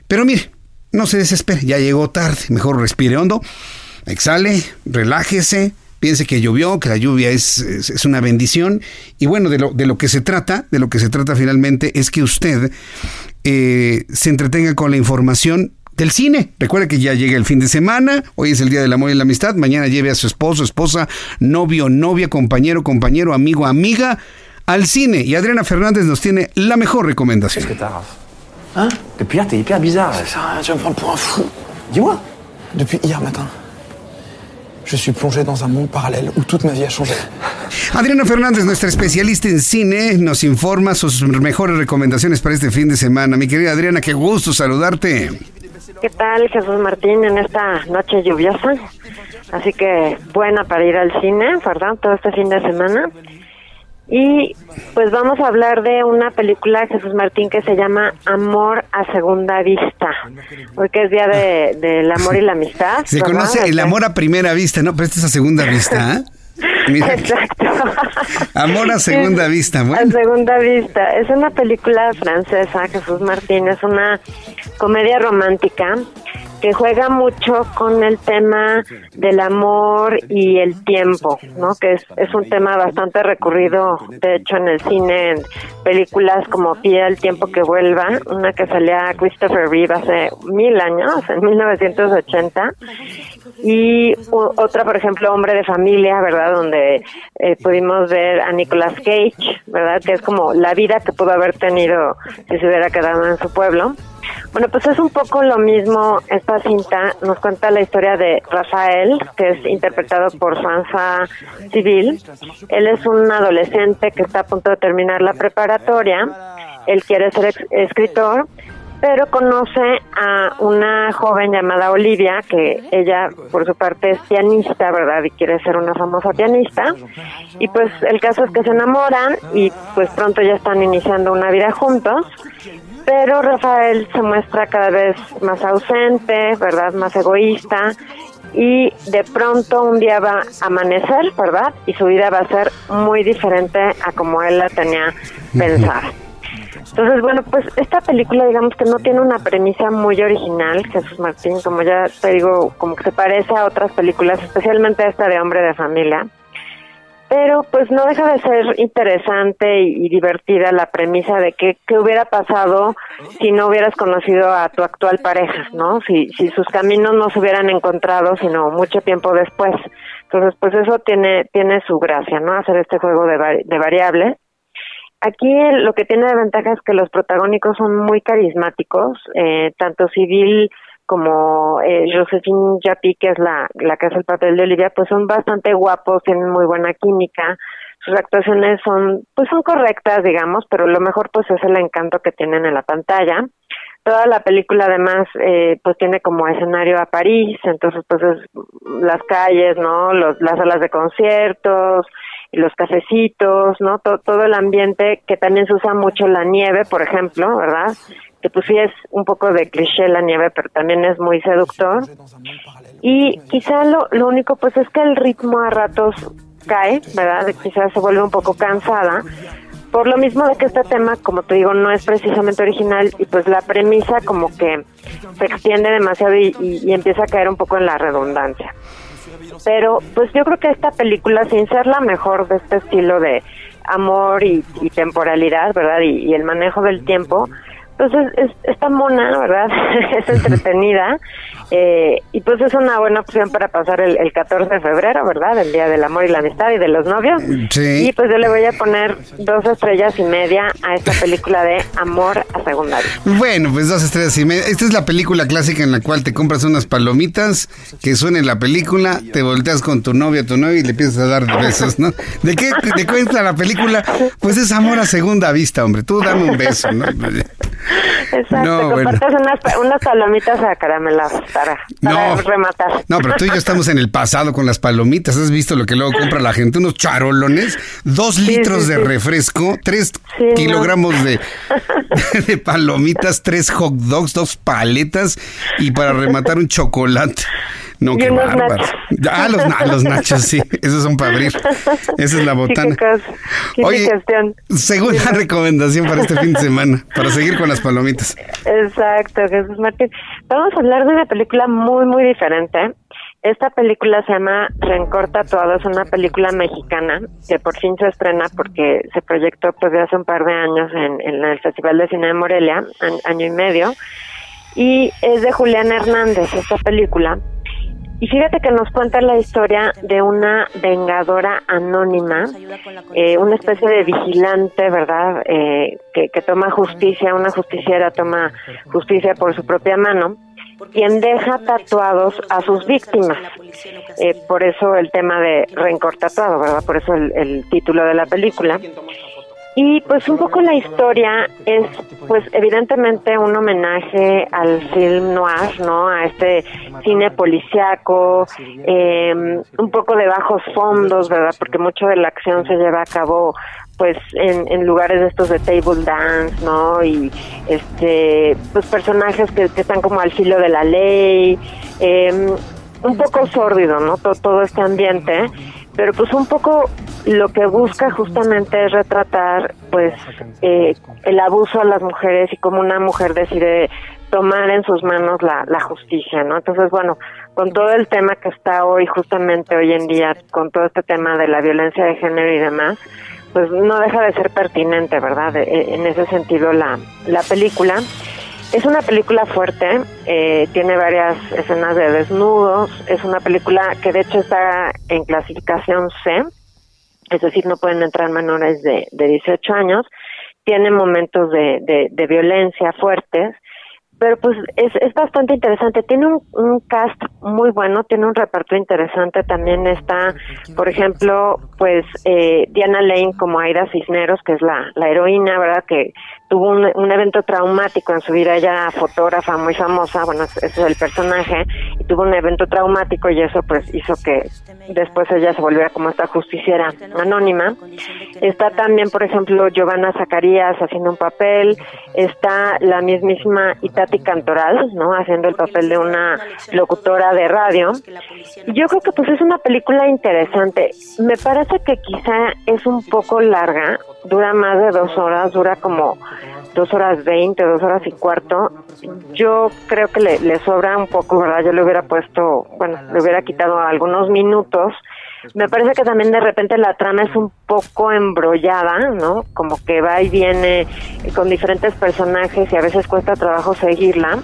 Pero mire, no se desespere, ya llegó tarde, mejor respire hondo, exhale, relájese, piense que llovió, que la lluvia es, es, una bendición. Y bueno, de lo, de lo, que se trata, de lo que se trata finalmente es que usted eh, se entretenga con la información del cine. Recuerde que ya llega el fin de semana, hoy es el Día del Amor y la Amistad, mañana lleve a su esposo, esposa, novio, novia, compañero, compañero, amigo, amiga al cine. Y Adriana Fernández nos tiene la mejor recomendación. ¿Qué? ¿Ah? Depuis hier, t'es hyper bizarre. Ça, tu me pour un fou. Dis-moi. Depuis hier matin, je suis plongé dans un monde parallèle où toute ma vie a changé. Adriana Fernández, nuestra especialista en cine, nos informa sus mejores recomendaciones para este fin de semana. Mi querida Adriana, qué gusto saludarte. ¿Qué tal, Jesús Martín, en esta noche lluviosa? Así que buena para ir al cine, ¿verdad? Todo este fin de semana. Y pues vamos a hablar de una película, Jesús Martín, que se llama Amor a Segunda Vista. Hoy que es Día del de, Amor y la Amistad. Se conoce el amor a primera vista, ¿no? Pero esta es a segunda vista, ¿eh? Exacto. Amor a segunda vista, bueno. A segunda vista. Es una película francesa, Jesús Martín, es una comedia romántica que juega mucho con el tema del amor y el tiempo, ¿no? Que es, es un tema bastante recurrido, de hecho, en el cine, en películas como Pide el tiempo que vuelva, una que salía Christopher Reeve hace mil años, en 1980, y otra, por ejemplo, Hombre de Familia, ¿verdad? Donde eh, pudimos ver a Nicolas Cage, ¿verdad? Que es como la vida que pudo haber tenido si se hubiera quedado en su pueblo. Bueno, pues es un poco lo mismo. Esta cinta nos cuenta la historia de Rafael, que es interpretado por Sansa Civil. Él es un adolescente que está a punto de terminar la preparatoria él quiere ser escritor, pero conoce a una joven llamada Olivia, que ella por su parte es pianista, ¿verdad? Y quiere ser una famosa pianista. Y pues el caso es que se enamoran y pues pronto ya están iniciando una vida juntos. Pero Rafael se muestra cada vez más ausente, ¿verdad? Más egoísta. Y de pronto un día va a amanecer, ¿verdad? Y su vida va a ser muy diferente a como él la tenía pensada. Entonces, bueno, pues esta película, digamos que no tiene una premisa muy original, Jesús Martín, como ya te digo, como que se parece a otras películas, especialmente a esta de Hombre de Familia. Pero pues no deja de ser interesante y, divertida la premisa de que qué hubiera pasado si no hubieras conocido a tu actual pareja, ¿no? Si, si sus caminos no se hubieran encontrado, sino mucho tiempo después. Entonces, pues eso tiene, tiene su gracia, ¿no? Hacer este juego de, de variables. Aquí lo que tiene de ventaja es que los protagónicos son muy carismáticos, eh, tanto Civil como eh, Josephine Japi, que es la, la que hace el papel de Olivia, pues son bastante guapos, tienen muy buena química, sus actuaciones son, pues son correctas, digamos, pero lo mejor pues es el encanto que tienen en la pantalla. Toda la película además eh, pues tiene como escenario a París, entonces pues es las calles, ¿no? Los, las salas de conciertos, los cafecitos, ¿no? Todo, el ambiente que también se usa mucho la nieve, por ejemplo, ¿verdad? Que pues sí es un poco de cliché la nieve, pero también es muy seductor. Y quizá lo, lo único pues es que el ritmo a ratos cae, ¿verdad? Quizás se vuelve un poco cansada. Por lo mismo de que este tema, como te digo, no es precisamente original y pues la premisa como que se extiende demasiado y, y empieza a caer un poco en la redundancia. Pero pues yo creo que esta película, sin ser la mejor de este estilo de amor y, temporalidad, ¿verdad? Y, el manejo del tiempo, pues es, está mona, ¿verdad? es entretenida eh, y pues es una buena opción para pasar el, 14 de febrero, ¿verdad? El Día del Amor y la Amistad y de los novios. Sí. Y pues yo le voy a poner dos estrellas y media a esta película de Amor a Secundaria. Bueno, pues dos estrellas y media. Esta es la película clásica en la cual te compras unas palomitas, que suene la película, te volteas con tu novia, tu novio y le empiezas a dar besos, ¿no? ¿De qué te cuenta la película? Pues es amor a segunda vista, hombre. Tú dame un beso, ¿no? Exacto, no, compartas unas, unas palomitas carameladas no, rematar. No, pero tú y yo estamos en el pasado con las palomitas. ¿Has visto lo que luego compra la gente? Unos charolones, dos litros de refresco, tres kilogramos de, de palomitas, tres hot dogs, dos paletas y para rematar un chocolate. No, qué bárbaro. Ah, los, los, nachos, sí. Esos son para abrir. Esa es la botana. Oye, segunda recomendación para este fin de semana, para seguir con las palomitas. Exacto, Jesús Martín. Vamos a hablar de una película muy, muy diferente. Esta película se llama Rencorta Todo, es una película mexicana que por fin se estrena porque se proyectó pues de hace un par de años en, en el Festival de Cine de Morelia, año y medio, y es de Julián Hernández esta película y fíjate que nos cuenta la historia de una vengadora anónima, eh, una especie de vigilante, ¿verdad? Eh, que, toma justicia, una justiciera toma justicia por su propia mano, quien deja tatuados a sus víctimas. Eh, por eso el tema de rencor tatuado, ¿verdad? Por eso el título de la película. Y pues un poco la historia es, pues evidentemente un homenaje al film noir, ¿no? A este cine policiaco, eh, un poco de bajos fondos, ¿verdad? Porque mucho de la acción se lleva a cabo pues en, en lugares estos de table dance, ¿no? Y este, pues personajes que, están como al filo de la ley, eh, un poco sórdido, ¿no? Todo, todo este ambiente pero pues un poco lo que busca justamente es retratar pues eh, el abuso a las mujeres y cómo una mujer decide tomar en sus manos la, la justicia, ¿no? Entonces, bueno, con todo el tema que está hoy, justamente hoy en día, con todo este tema de la violencia de género y demás, pues no deja de ser pertinente, ¿verdad? en ese sentido la, la película. Es una película fuerte, eh, tiene varias escenas de desnudos, es una película que de hecho está en clasificación C, es decir, no pueden entrar menores de, de 18 años, tiene momentos de, de, violencia fuertes, pero pues es, es bastante interesante. Tiene un, un, cast muy bueno, tiene un reparto interesante. También está, por ejemplo, pues eh, Diana Lane como Aida Cisneros, que es la, la heroína, ¿verdad? Que tuvo un, evento traumático en su vida, ella fotógrafa muy famosa, bueno, ese es el personaje, y tuvo un evento traumático y eso pues hizo que después ella se volviera como esta justiciera anónima. Está también, por ejemplo, Giovanna Zacarías haciendo un papel, está la mismísima Itati Cantoral, ¿no? Haciendo el papel de una locutora de radio. Y yo creo que pues es una película interesante. Me parece que quizá es un poco larga, dura más de dos horas, dura como dos horas veinte, dos horas y cuarto. Yo creo que le, le sobra un poco, ¿verdad? Yo le hubiera puesto, bueno, le hubiera quitado algunos minutos. Me parece que también de repente la trama es un poco embrollada, ¿no? Como que va y viene con diferentes personajes y a veces cuesta trabajo seguirla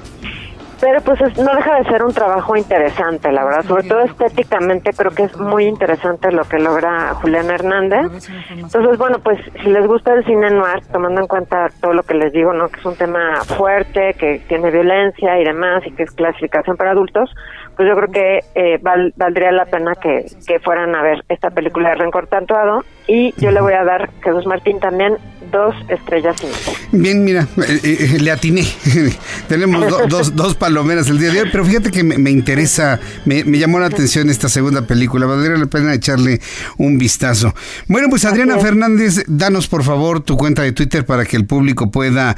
pero pues no deja de ser un trabajo interesante, la verdad, sobre todo estéticamente creo que es muy interesante lo que logra Julián Hernández. Entonces, bueno, pues si les gusta el cine noir, tomando en cuenta todo lo que les digo, ¿no? Que es un tema fuerte, que tiene violencia y demás, y que es clasificación para adultos, pues yo creo que eh, valdría la pena que, que, fueran a ver esta película de Rencor Tantuado. Y yo le voy a dar, Jesús Martín, también dos estrellas y Bien, mira, eh, eh, le atiné. Tenemos dos, dos palomeras el día de hoy, pero fíjate que me, interesa, me, llamó la atención esta segunda película. Valdría la pena echarle un vistazo. Bueno, pues Adriana Fernández, danos por favor tu cuenta de Twitter para que el público pueda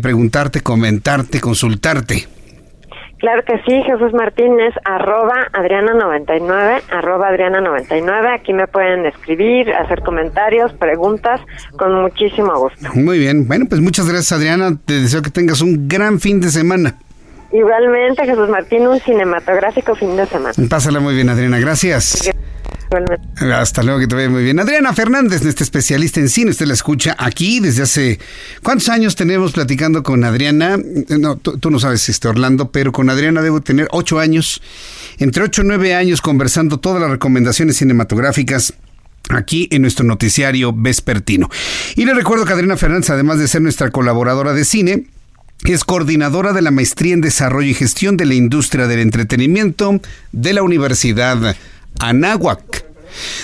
preguntarte, comentarte, consultarte. Claro que sí, Jesús Martínez, arroba Adriana99, arroba Adriana99. Aquí me pueden escribir, hacer comentarios, preguntas, con muchísimo gusto. Muy bien. Bueno, pues muchas gracias, Adriana. Te deseo que tengas un gran fin de semana. Igualmente, Jesús Martín, un cinematográfico fin de semana. Pásala muy bien, Adriana. Gracias. Hasta luego, que te vaya muy bien. Adriana Fernández, nuestra especialista en cine, usted la escucha aquí desde hace... ¿Cuántos años tenemos platicando con Adriana? No, tú, no sabes, este Orlando, pero con Adriana debo tener ocho años, entre ocho y nueve años conversando todas las recomendaciones cinematográficas aquí en nuestro noticiario vespertino. Y le recuerdo que Adriana Fernández, además de ser nuestra colaboradora de cine, es coordinadora de la Maestría en Desarrollo y Gestión de la Industria del Entretenimiento de la Universidad Anáhuac.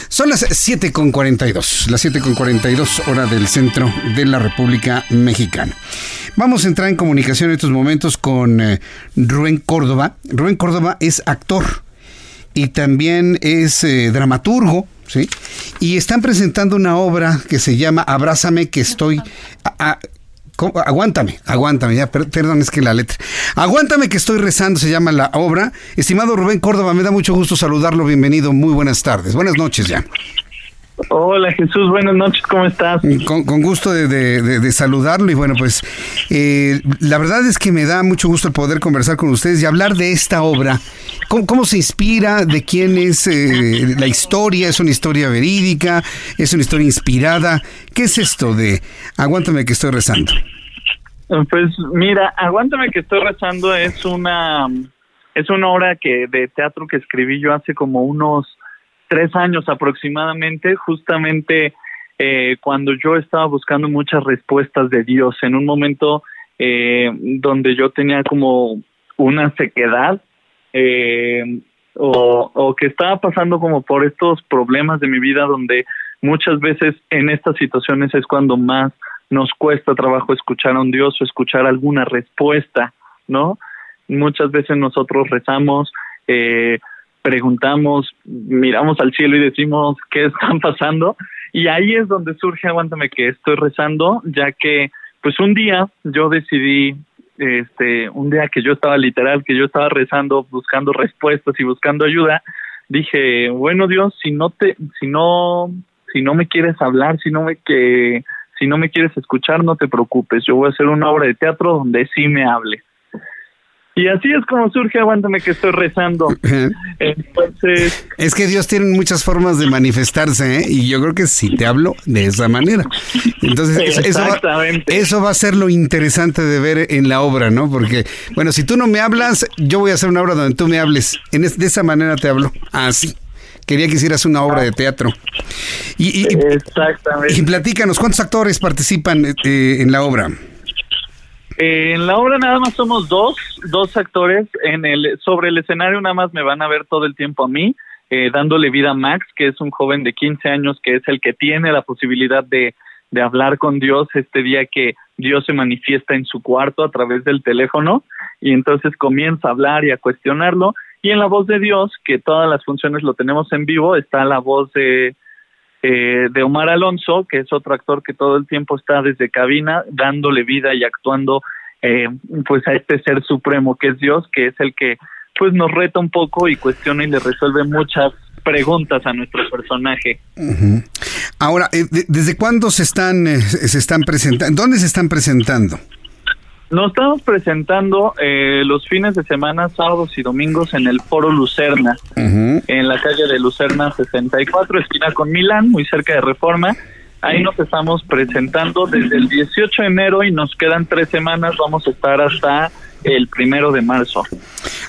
Son las 7.42, las 7.42 hora del centro de la República Mexicana. Vamos a entrar en comunicación en estos momentos con eh, Rubén Córdoba. Rubén Córdoba es actor y también es eh, dramaturgo, ¿sí? Y están presentando una obra que se llama Abrázame que estoy... Aguántame, aguántame, ya, perdón, es que la letra. Aguántame que estoy rezando, se llama la obra. Estimado Rubén Córdoba, me da mucho gusto saludarlo, bienvenido, muy buenas tardes, buenas noches ya. Hola Jesús, buenas noches, ¿cómo estás? Con, gusto de, saludarlo y bueno, pues eh, la verdad es que me da mucho gusto el poder conversar con ustedes y hablar de esta obra. ¿Cómo, se inspira? ¿De quién es eh, la historia? ¿Es una historia verídica? ¿Es una historia inspirada? ¿Qué es esto de Aguántame que estoy rezando? Pues mira, Aguántame que estoy rezando es una es una obra que de teatro que escribí yo hace como unos tres años aproximadamente, justamente eh, cuando yo estaba buscando muchas respuestas de Dios. En un momento eh, donde yo tenía como una sequedad eh, o, o que estaba pasando como por estos problemas de mi vida donde muchas veces en estas situaciones es cuando más nos cuesta trabajo escuchar a un Dios o escuchar alguna respuesta, ¿no? Muchas veces nosotros rezamos, eh, preguntamos, miramos al cielo y decimos qué están pasando y ahí es donde surge aguántame que estoy rezando ya que pues un día yo decidí este un día que yo estaba literal que yo estaba rezando buscando respuestas y buscando ayuda dije bueno Dios si no te si no si no me quieres hablar si no me que si no me quieres escuchar no te preocupes yo voy a hacer una obra de teatro donde sí me hable y así es como surge, aguántame que estoy rezando. Entonces... Es que Dios tiene muchas formas de manifestarse, ¿eh? y yo creo que sí te hablo de esa manera. Entonces, eso va, eso va a ser lo interesante de ver en la obra, ¿no? Porque, bueno, si tú no me hablas, yo voy a hacer una obra donde tú me hables. En de esa manera te hablo. Así. Quería que hicieras una obra de teatro. Y, y, Exactamente. Y platícanos, ¿cuántos actores participan eh, en la obra? Eh, en la obra nada más somos dos, dos actores. En el, sobre el escenario nada más me van a ver todo el tiempo a mí, eh, dándole vida a Max, que es un joven de 15 años que es el que tiene la posibilidad de, de hablar con Dios, este día que Dios se manifiesta en su cuarto a través del teléfono y entonces comienza a hablar y a cuestionarlo. Y en la voz de Dios, que todas las funciones lo tenemos en vivo, está la voz de, eh, de Omar Alonso, que es otro actor que todo el tiempo está desde cabina dándole vida y actuando eh, pues a este ser supremo que es Dios, que es el que pues nos reta un poco y cuestiona y le resuelve muchas preguntas a nuestro personaje. Ahora, eh, ¿desde cuándo se están, eh, se están presentando? ¿Dónde se están presentando? Nos estamos presentando eh, los fines de semana, sábados y domingos en el Foro Lucerna, en la calle de Lucerna 64, esquina con Milán, muy cerca de Reforma. Ahí nos estamos presentando desde el 18 de enero y nos quedan tres semanas. Vamos a estar hasta el primero de marzo.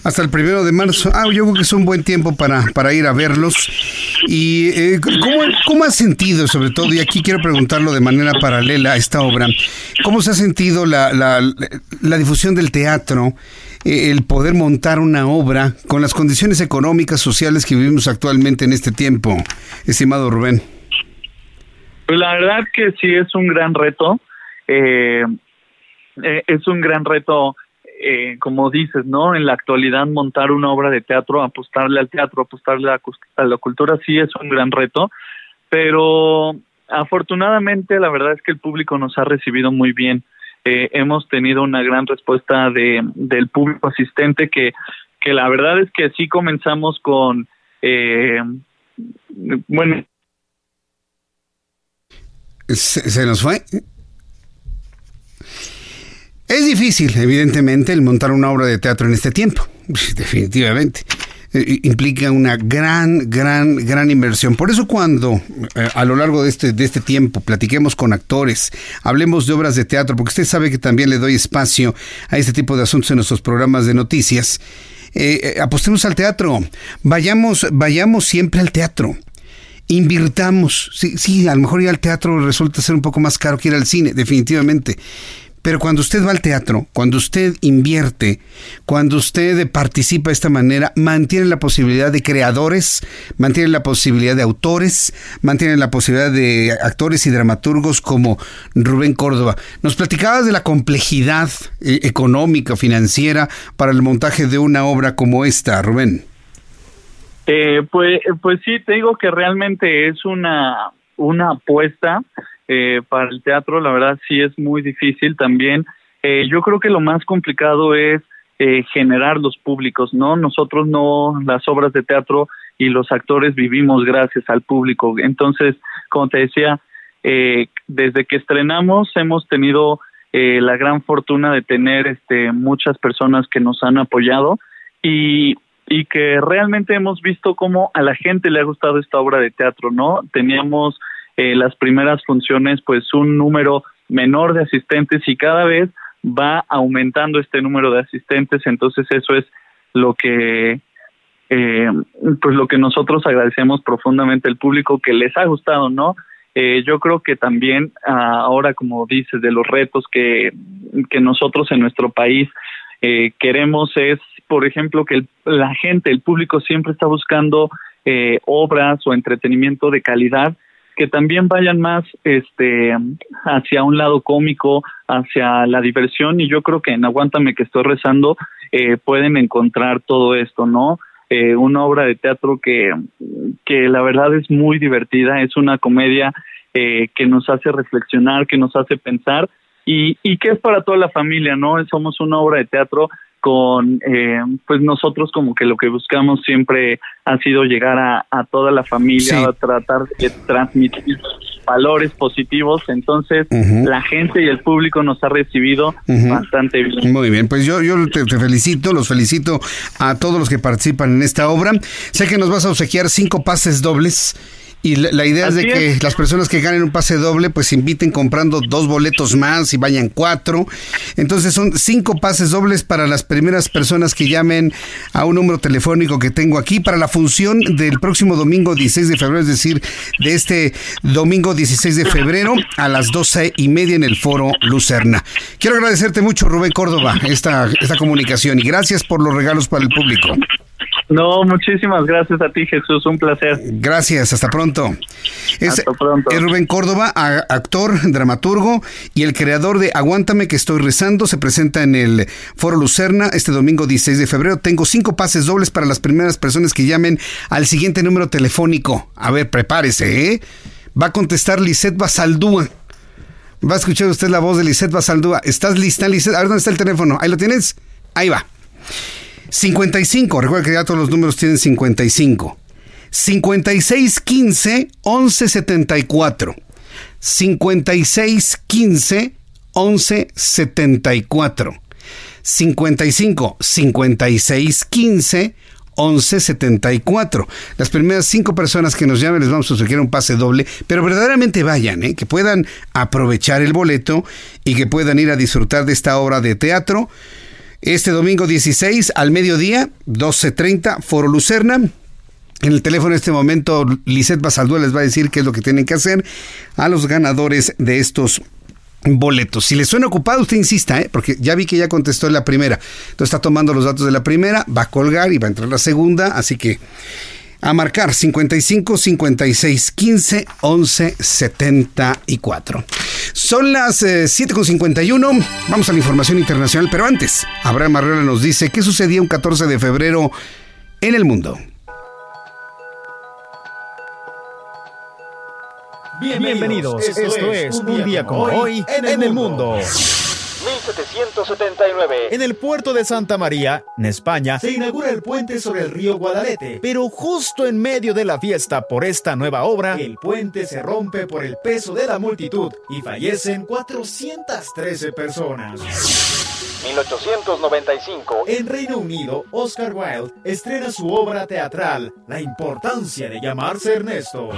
Hasta el primero de marzo. Ah, yo creo que es un buen tiempo para, para ir a verlos. ¿Y eh, ¿cómo, cómo has sentido, sobre todo, y aquí quiero preguntarlo de manera paralela a esta obra, cómo se ha sentido la, la, la difusión del teatro? Eh, el poder montar una obra con las condiciones económicas, sociales que vivimos actualmente en este tiempo, estimado Rubén. Pues la verdad que sí es un gran reto. Eh, eh, es un gran reto eh, como dices, ¿no? En la actualidad montar una obra de teatro, apostarle al teatro, apostarle a, la cultura, sí es un gran reto, pero afortunadamente la verdad es que el público nos ha recibido muy bien. Eh, hemos tenido una gran respuesta de, del público asistente que, que la verdad es que sí comenzamos con, eh, bueno. ¿Se nos fue? Es difícil, evidentemente, el montar una obra de teatro en este tiempo, definitivamente. Eh, implica una gran, gran, gran inversión. Por eso cuando eh, a lo largo de este, de este tiempo platiquemos con actores, hablemos de obras de teatro, porque usted sabe que también le doy espacio a este tipo de asuntos en nuestros programas de noticias, eh, apostemos al teatro, vayamos, vayamos siempre al teatro invirtamos. Sí, sí, a lo mejor ir al teatro resulta ser un poco más caro que ir al cine, definitivamente. Pero cuando usted va al teatro, cuando usted invierte, cuando usted participa de esta manera, mantiene la posibilidad de creadores, mantiene la posibilidad de autores, mantiene la posibilidad de actores y dramaturgos como Rubén Córdoba. Nos platicabas de la complejidad eh, económica, financiera para el montaje de una obra como esta, Rubén. Eh, pues, pues sí, te digo que realmente es una, una apuesta eh, para el teatro, la verdad sí es muy difícil también. Eh, yo creo que lo más complicado es eh, generar los públicos, ¿no? Nosotros no, las obras de teatro y los actores vivimos gracias al público. Entonces, como te decía, eh, desde que estrenamos hemos tenido eh, la gran fortuna de tener este, muchas personas que nos han apoyado y, y que realmente hemos visto cómo a la gente le ha gustado esta obra de teatro, ¿no? Teníamos eh, las primeras funciones pues un número menor de asistentes y cada vez va aumentando este número de asistentes. Entonces eso es lo que eh, pues lo que nosotros agradecemos profundamente al público que les ha gustado no eh, yo creo que también ahora como dices de los retos que que nosotros en nuestro país eh, queremos es por ejemplo que el, la gente el público siempre está buscando eh, obras o entretenimiento de calidad que también vayan más este hacia un lado cómico, hacia la diversión y yo creo que en Aguántame que estoy rezando eh, pueden encontrar todo esto, ¿no? Eh, una obra de teatro que, que la verdad es muy divertida, es una comedia eh, que nos hace reflexionar, que nos hace pensar y, y que es para toda la familia, ¿no? Somos una obra de teatro con eh, pues nosotros como que lo que buscamos siempre ha sido llegar a, a toda la familia, a tratar de transmitir valores positivos, entonces la gente y el público nos ha recibido bastante bien. Muy bien, pues yo, yo te, te, felicito, los felicito a todos los que participan en esta obra. Sé que nos vas a obsequiar cinco pases dobles y la, la idea es de que las personas que ganen un pase doble, pues inviten comprando dos boletos más y vayan cuatro. Entonces son cinco pases dobles para las primeras personas que llamen a un número telefónico que tengo aquí para la función del próximo domingo 16 de febrero, es decir, de este domingo 16 de febrero a las doce y media en el foro Lucerna. Quiero agradecerte mucho, Rubén Córdoba, esta, esta comunicación y gracias por los regalos para el público. No, muchísimas gracias a ti, Jesús. Un placer. Gracias, hasta pronto. Es, Hasta pronto. es Rubén Córdoba, actor, dramaturgo y el creador de Aguántame que estoy rezando. Se presenta en el Foro Lucerna este domingo 16 de febrero. Tengo cinco pases dobles para las primeras personas que llamen al siguiente número telefónico. A ver, prepárese, ¿eh? Va a contestar Lisette Basaldúa. Va a escuchar usted la voz de Lisette Basaldúa. ¿Estás lista, Lisette? A ver, ¿dónde está el teléfono? ¿Ahí lo tienes? Ahí va. 55, recuerda que ya todos los números tienen 55. 5615 1174. 5615 1174. 55 5615 1174. Las primeras cinco personas que nos llamen les vamos a sugerir un pase doble, pero verdaderamente vayan, ¿eh? que puedan aprovechar el boleto y que puedan ir a disfrutar de esta obra de teatro. Este domingo 16 al mediodía, 12.30, Foro Lucerna. En el teléfono en este momento, Lisette Basaldúa les va a decir qué es lo que tienen que hacer a los ganadores de estos boletos. Si les suena ocupado, usted insista, ¿eh? porque ya vi que ya contestó en la primera. Entonces está tomando los datos de la primera, va a colgar y va a entrar la segunda, así que a marcar 55 56 15 11 74. Son las eh, 7.51. Vamos a la información internacional, pero antes, Abraham Arreola nos dice qué sucedía un 14 de febrero en el mundo. Bienvenidos, esto, es Un Día como Hoy en el Mundo. 1779. En el puerto de Santa María, en España, se inaugura el puente sobre el río Guadalete. Pero justo en medio de la fiesta por esta nueva obra, el puente se rompe por el peso de la multitud y fallecen 413 personas. 1895. En Reino Unido, Oscar Wilde estrena su obra teatral, La importancia de llamarse Ernesto.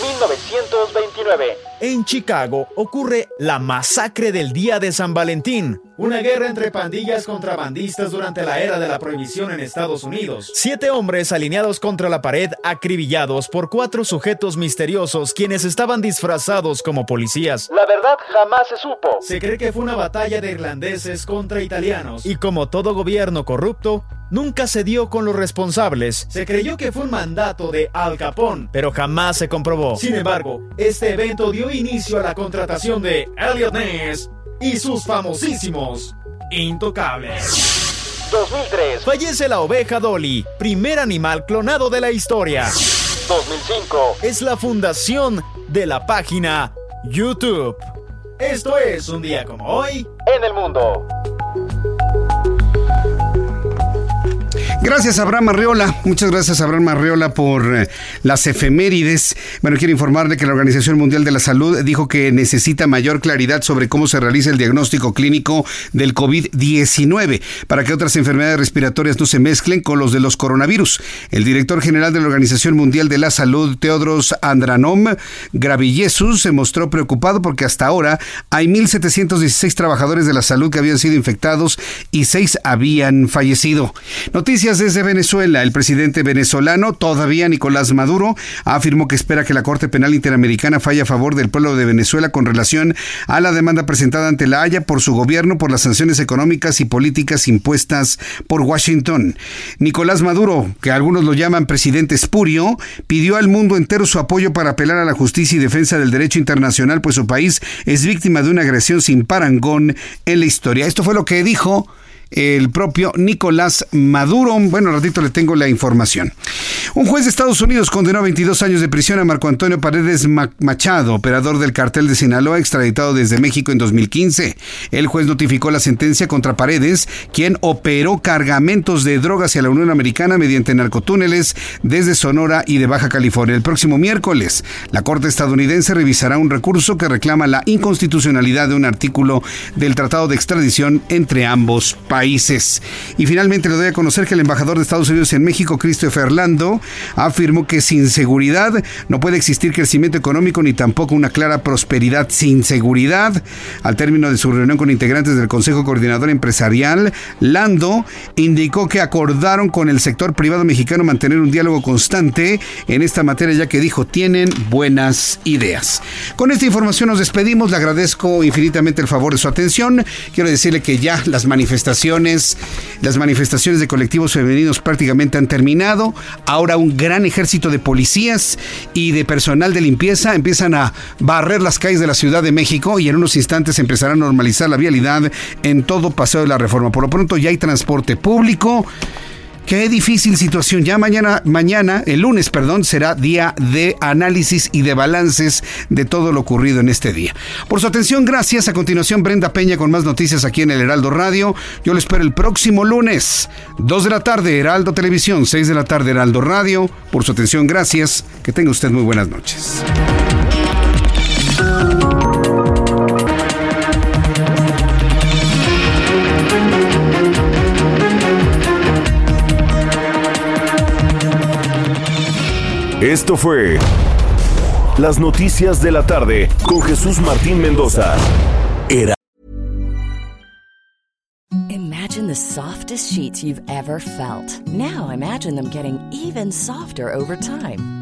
1929. En Chicago ocurre la masacre del Día de San Valentín, una guerra entre pandillas contrabandistas durante la era de la prohibición en Estados Unidos. Siete hombres alineados contra la pared, acribillados por cuatro sujetos misteriosos quienes estaban disfrazados como policías. La verdad jamás se supo. Se cree que fue una batalla de irlandeses contra italianos y como todo gobierno corrupto, nunca se dio con los responsables. Se creyó que fue un mandato de Al Capone, pero jamás se comprobó. Sin embargo, este evento dio inicio a la contratación de Elliot Ness y sus famosísimos Intocables. 2003. Fallece la oveja Dolly, primer animal clonado de la historia. 2005. Es la fundación de la página YouTube. Esto es un día como hoy en el mundo. Gracias, Abraham Arreola. Muchas gracias, Abraham Arreola, por eh, las efemérides. Bueno, quiero informarle que la Organización Mundial de la Salud dijo que necesita mayor claridad sobre cómo se realiza el diagnóstico clínico del COVID-19 para que otras enfermedades respiratorias no se mezclen con los de los coronavirus. El director general de la Organización Mundial de la Salud, Teodros Andranom Gravillesus, se mostró preocupado porque hasta ahora hay 1.716 trabajadores de la salud que habían sido infectados y seis habían fallecido. Noticias desde Venezuela. El presidente venezolano, todavía Nicolás Maduro, afirmó que espera que la Corte Penal Interamericana falle a favor del pueblo de Venezuela con relación a la demanda presentada ante la Haya por su gobierno por las sanciones económicas y políticas impuestas por Washington. Nicolás Maduro, que algunos lo llaman presidente espurio, pidió al mundo entero su apoyo para apelar a la justicia y defensa del derecho internacional, pues su país es víctima de una agresión sin parangón en la historia. Esto fue lo que dijo el propio Nicolás Maduro. Bueno, ratito le tengo la información. Un juez de Estados Unidos condenó a 22 años de prisión a Marco Antonio Paredes Machado, operador del cartel de Sinaloa, extraditado desde México en 2015. El juez notificó la sentencia contra Paredes, quien operó cargamentos de drogas hacia la Unión Americana mediante narcotúneles desde Sonora y de Baja California. El próximo miércoles, la Corte estadounidense revisará un recurso que reclama la inconstitucionalidad de un artículo del Tratado de Extradición entre ambos países. Y finalmente le doy a conocer que el embajador de Estados Unidos en México, Christopher Lando, afirmó que sin seguridad no puede existir crecimiento económico ni tampoco una clara prosperidad sin seguridad. Al término de su reunión con integrantes del Consejo Coordinador Empresarial, Lando indicó que acordaron con el sector privado mexicano mantener un diálogo constante en esta materia, ya que dijo tienen buenas ideas. Con esta información nos despedimos, le agradezco infinitamente el favor de su atención. Quiero decirle que ya las manifestaciones las manifestaciones de colectivos femeninos prácticamente han terminado. Ahora un gran ejército de policías y de personal de limpieza empiezan a barrer las calles de la Ciudad de México y en unos instantes empezará a normalizar la vialidad en todo Paseo de la Reforma. Por lo pronto ya hay transporte público. Qué difícil situación. Ya mañana, mañana, el lunes, perdón, será día de análisis y de balances de todo lo ocurrido en este día. Por su atención, gracias. A continuación, Brenda Peña con más noticias aquí en el Heraldo Radio. Yo lo espero el próximo lunes, 2 de la tarde, Heraldo Televisión, 6 de la tarde, Heraldo Radio. Por su atención, gracias. Que tenga usted muy buenas noches. Esto fue Las Noticias de la Tarde con Jesús Martín Mendoza. Era. Imagine the softest sheets you've ever felt. Now imagine them getting even softer over time.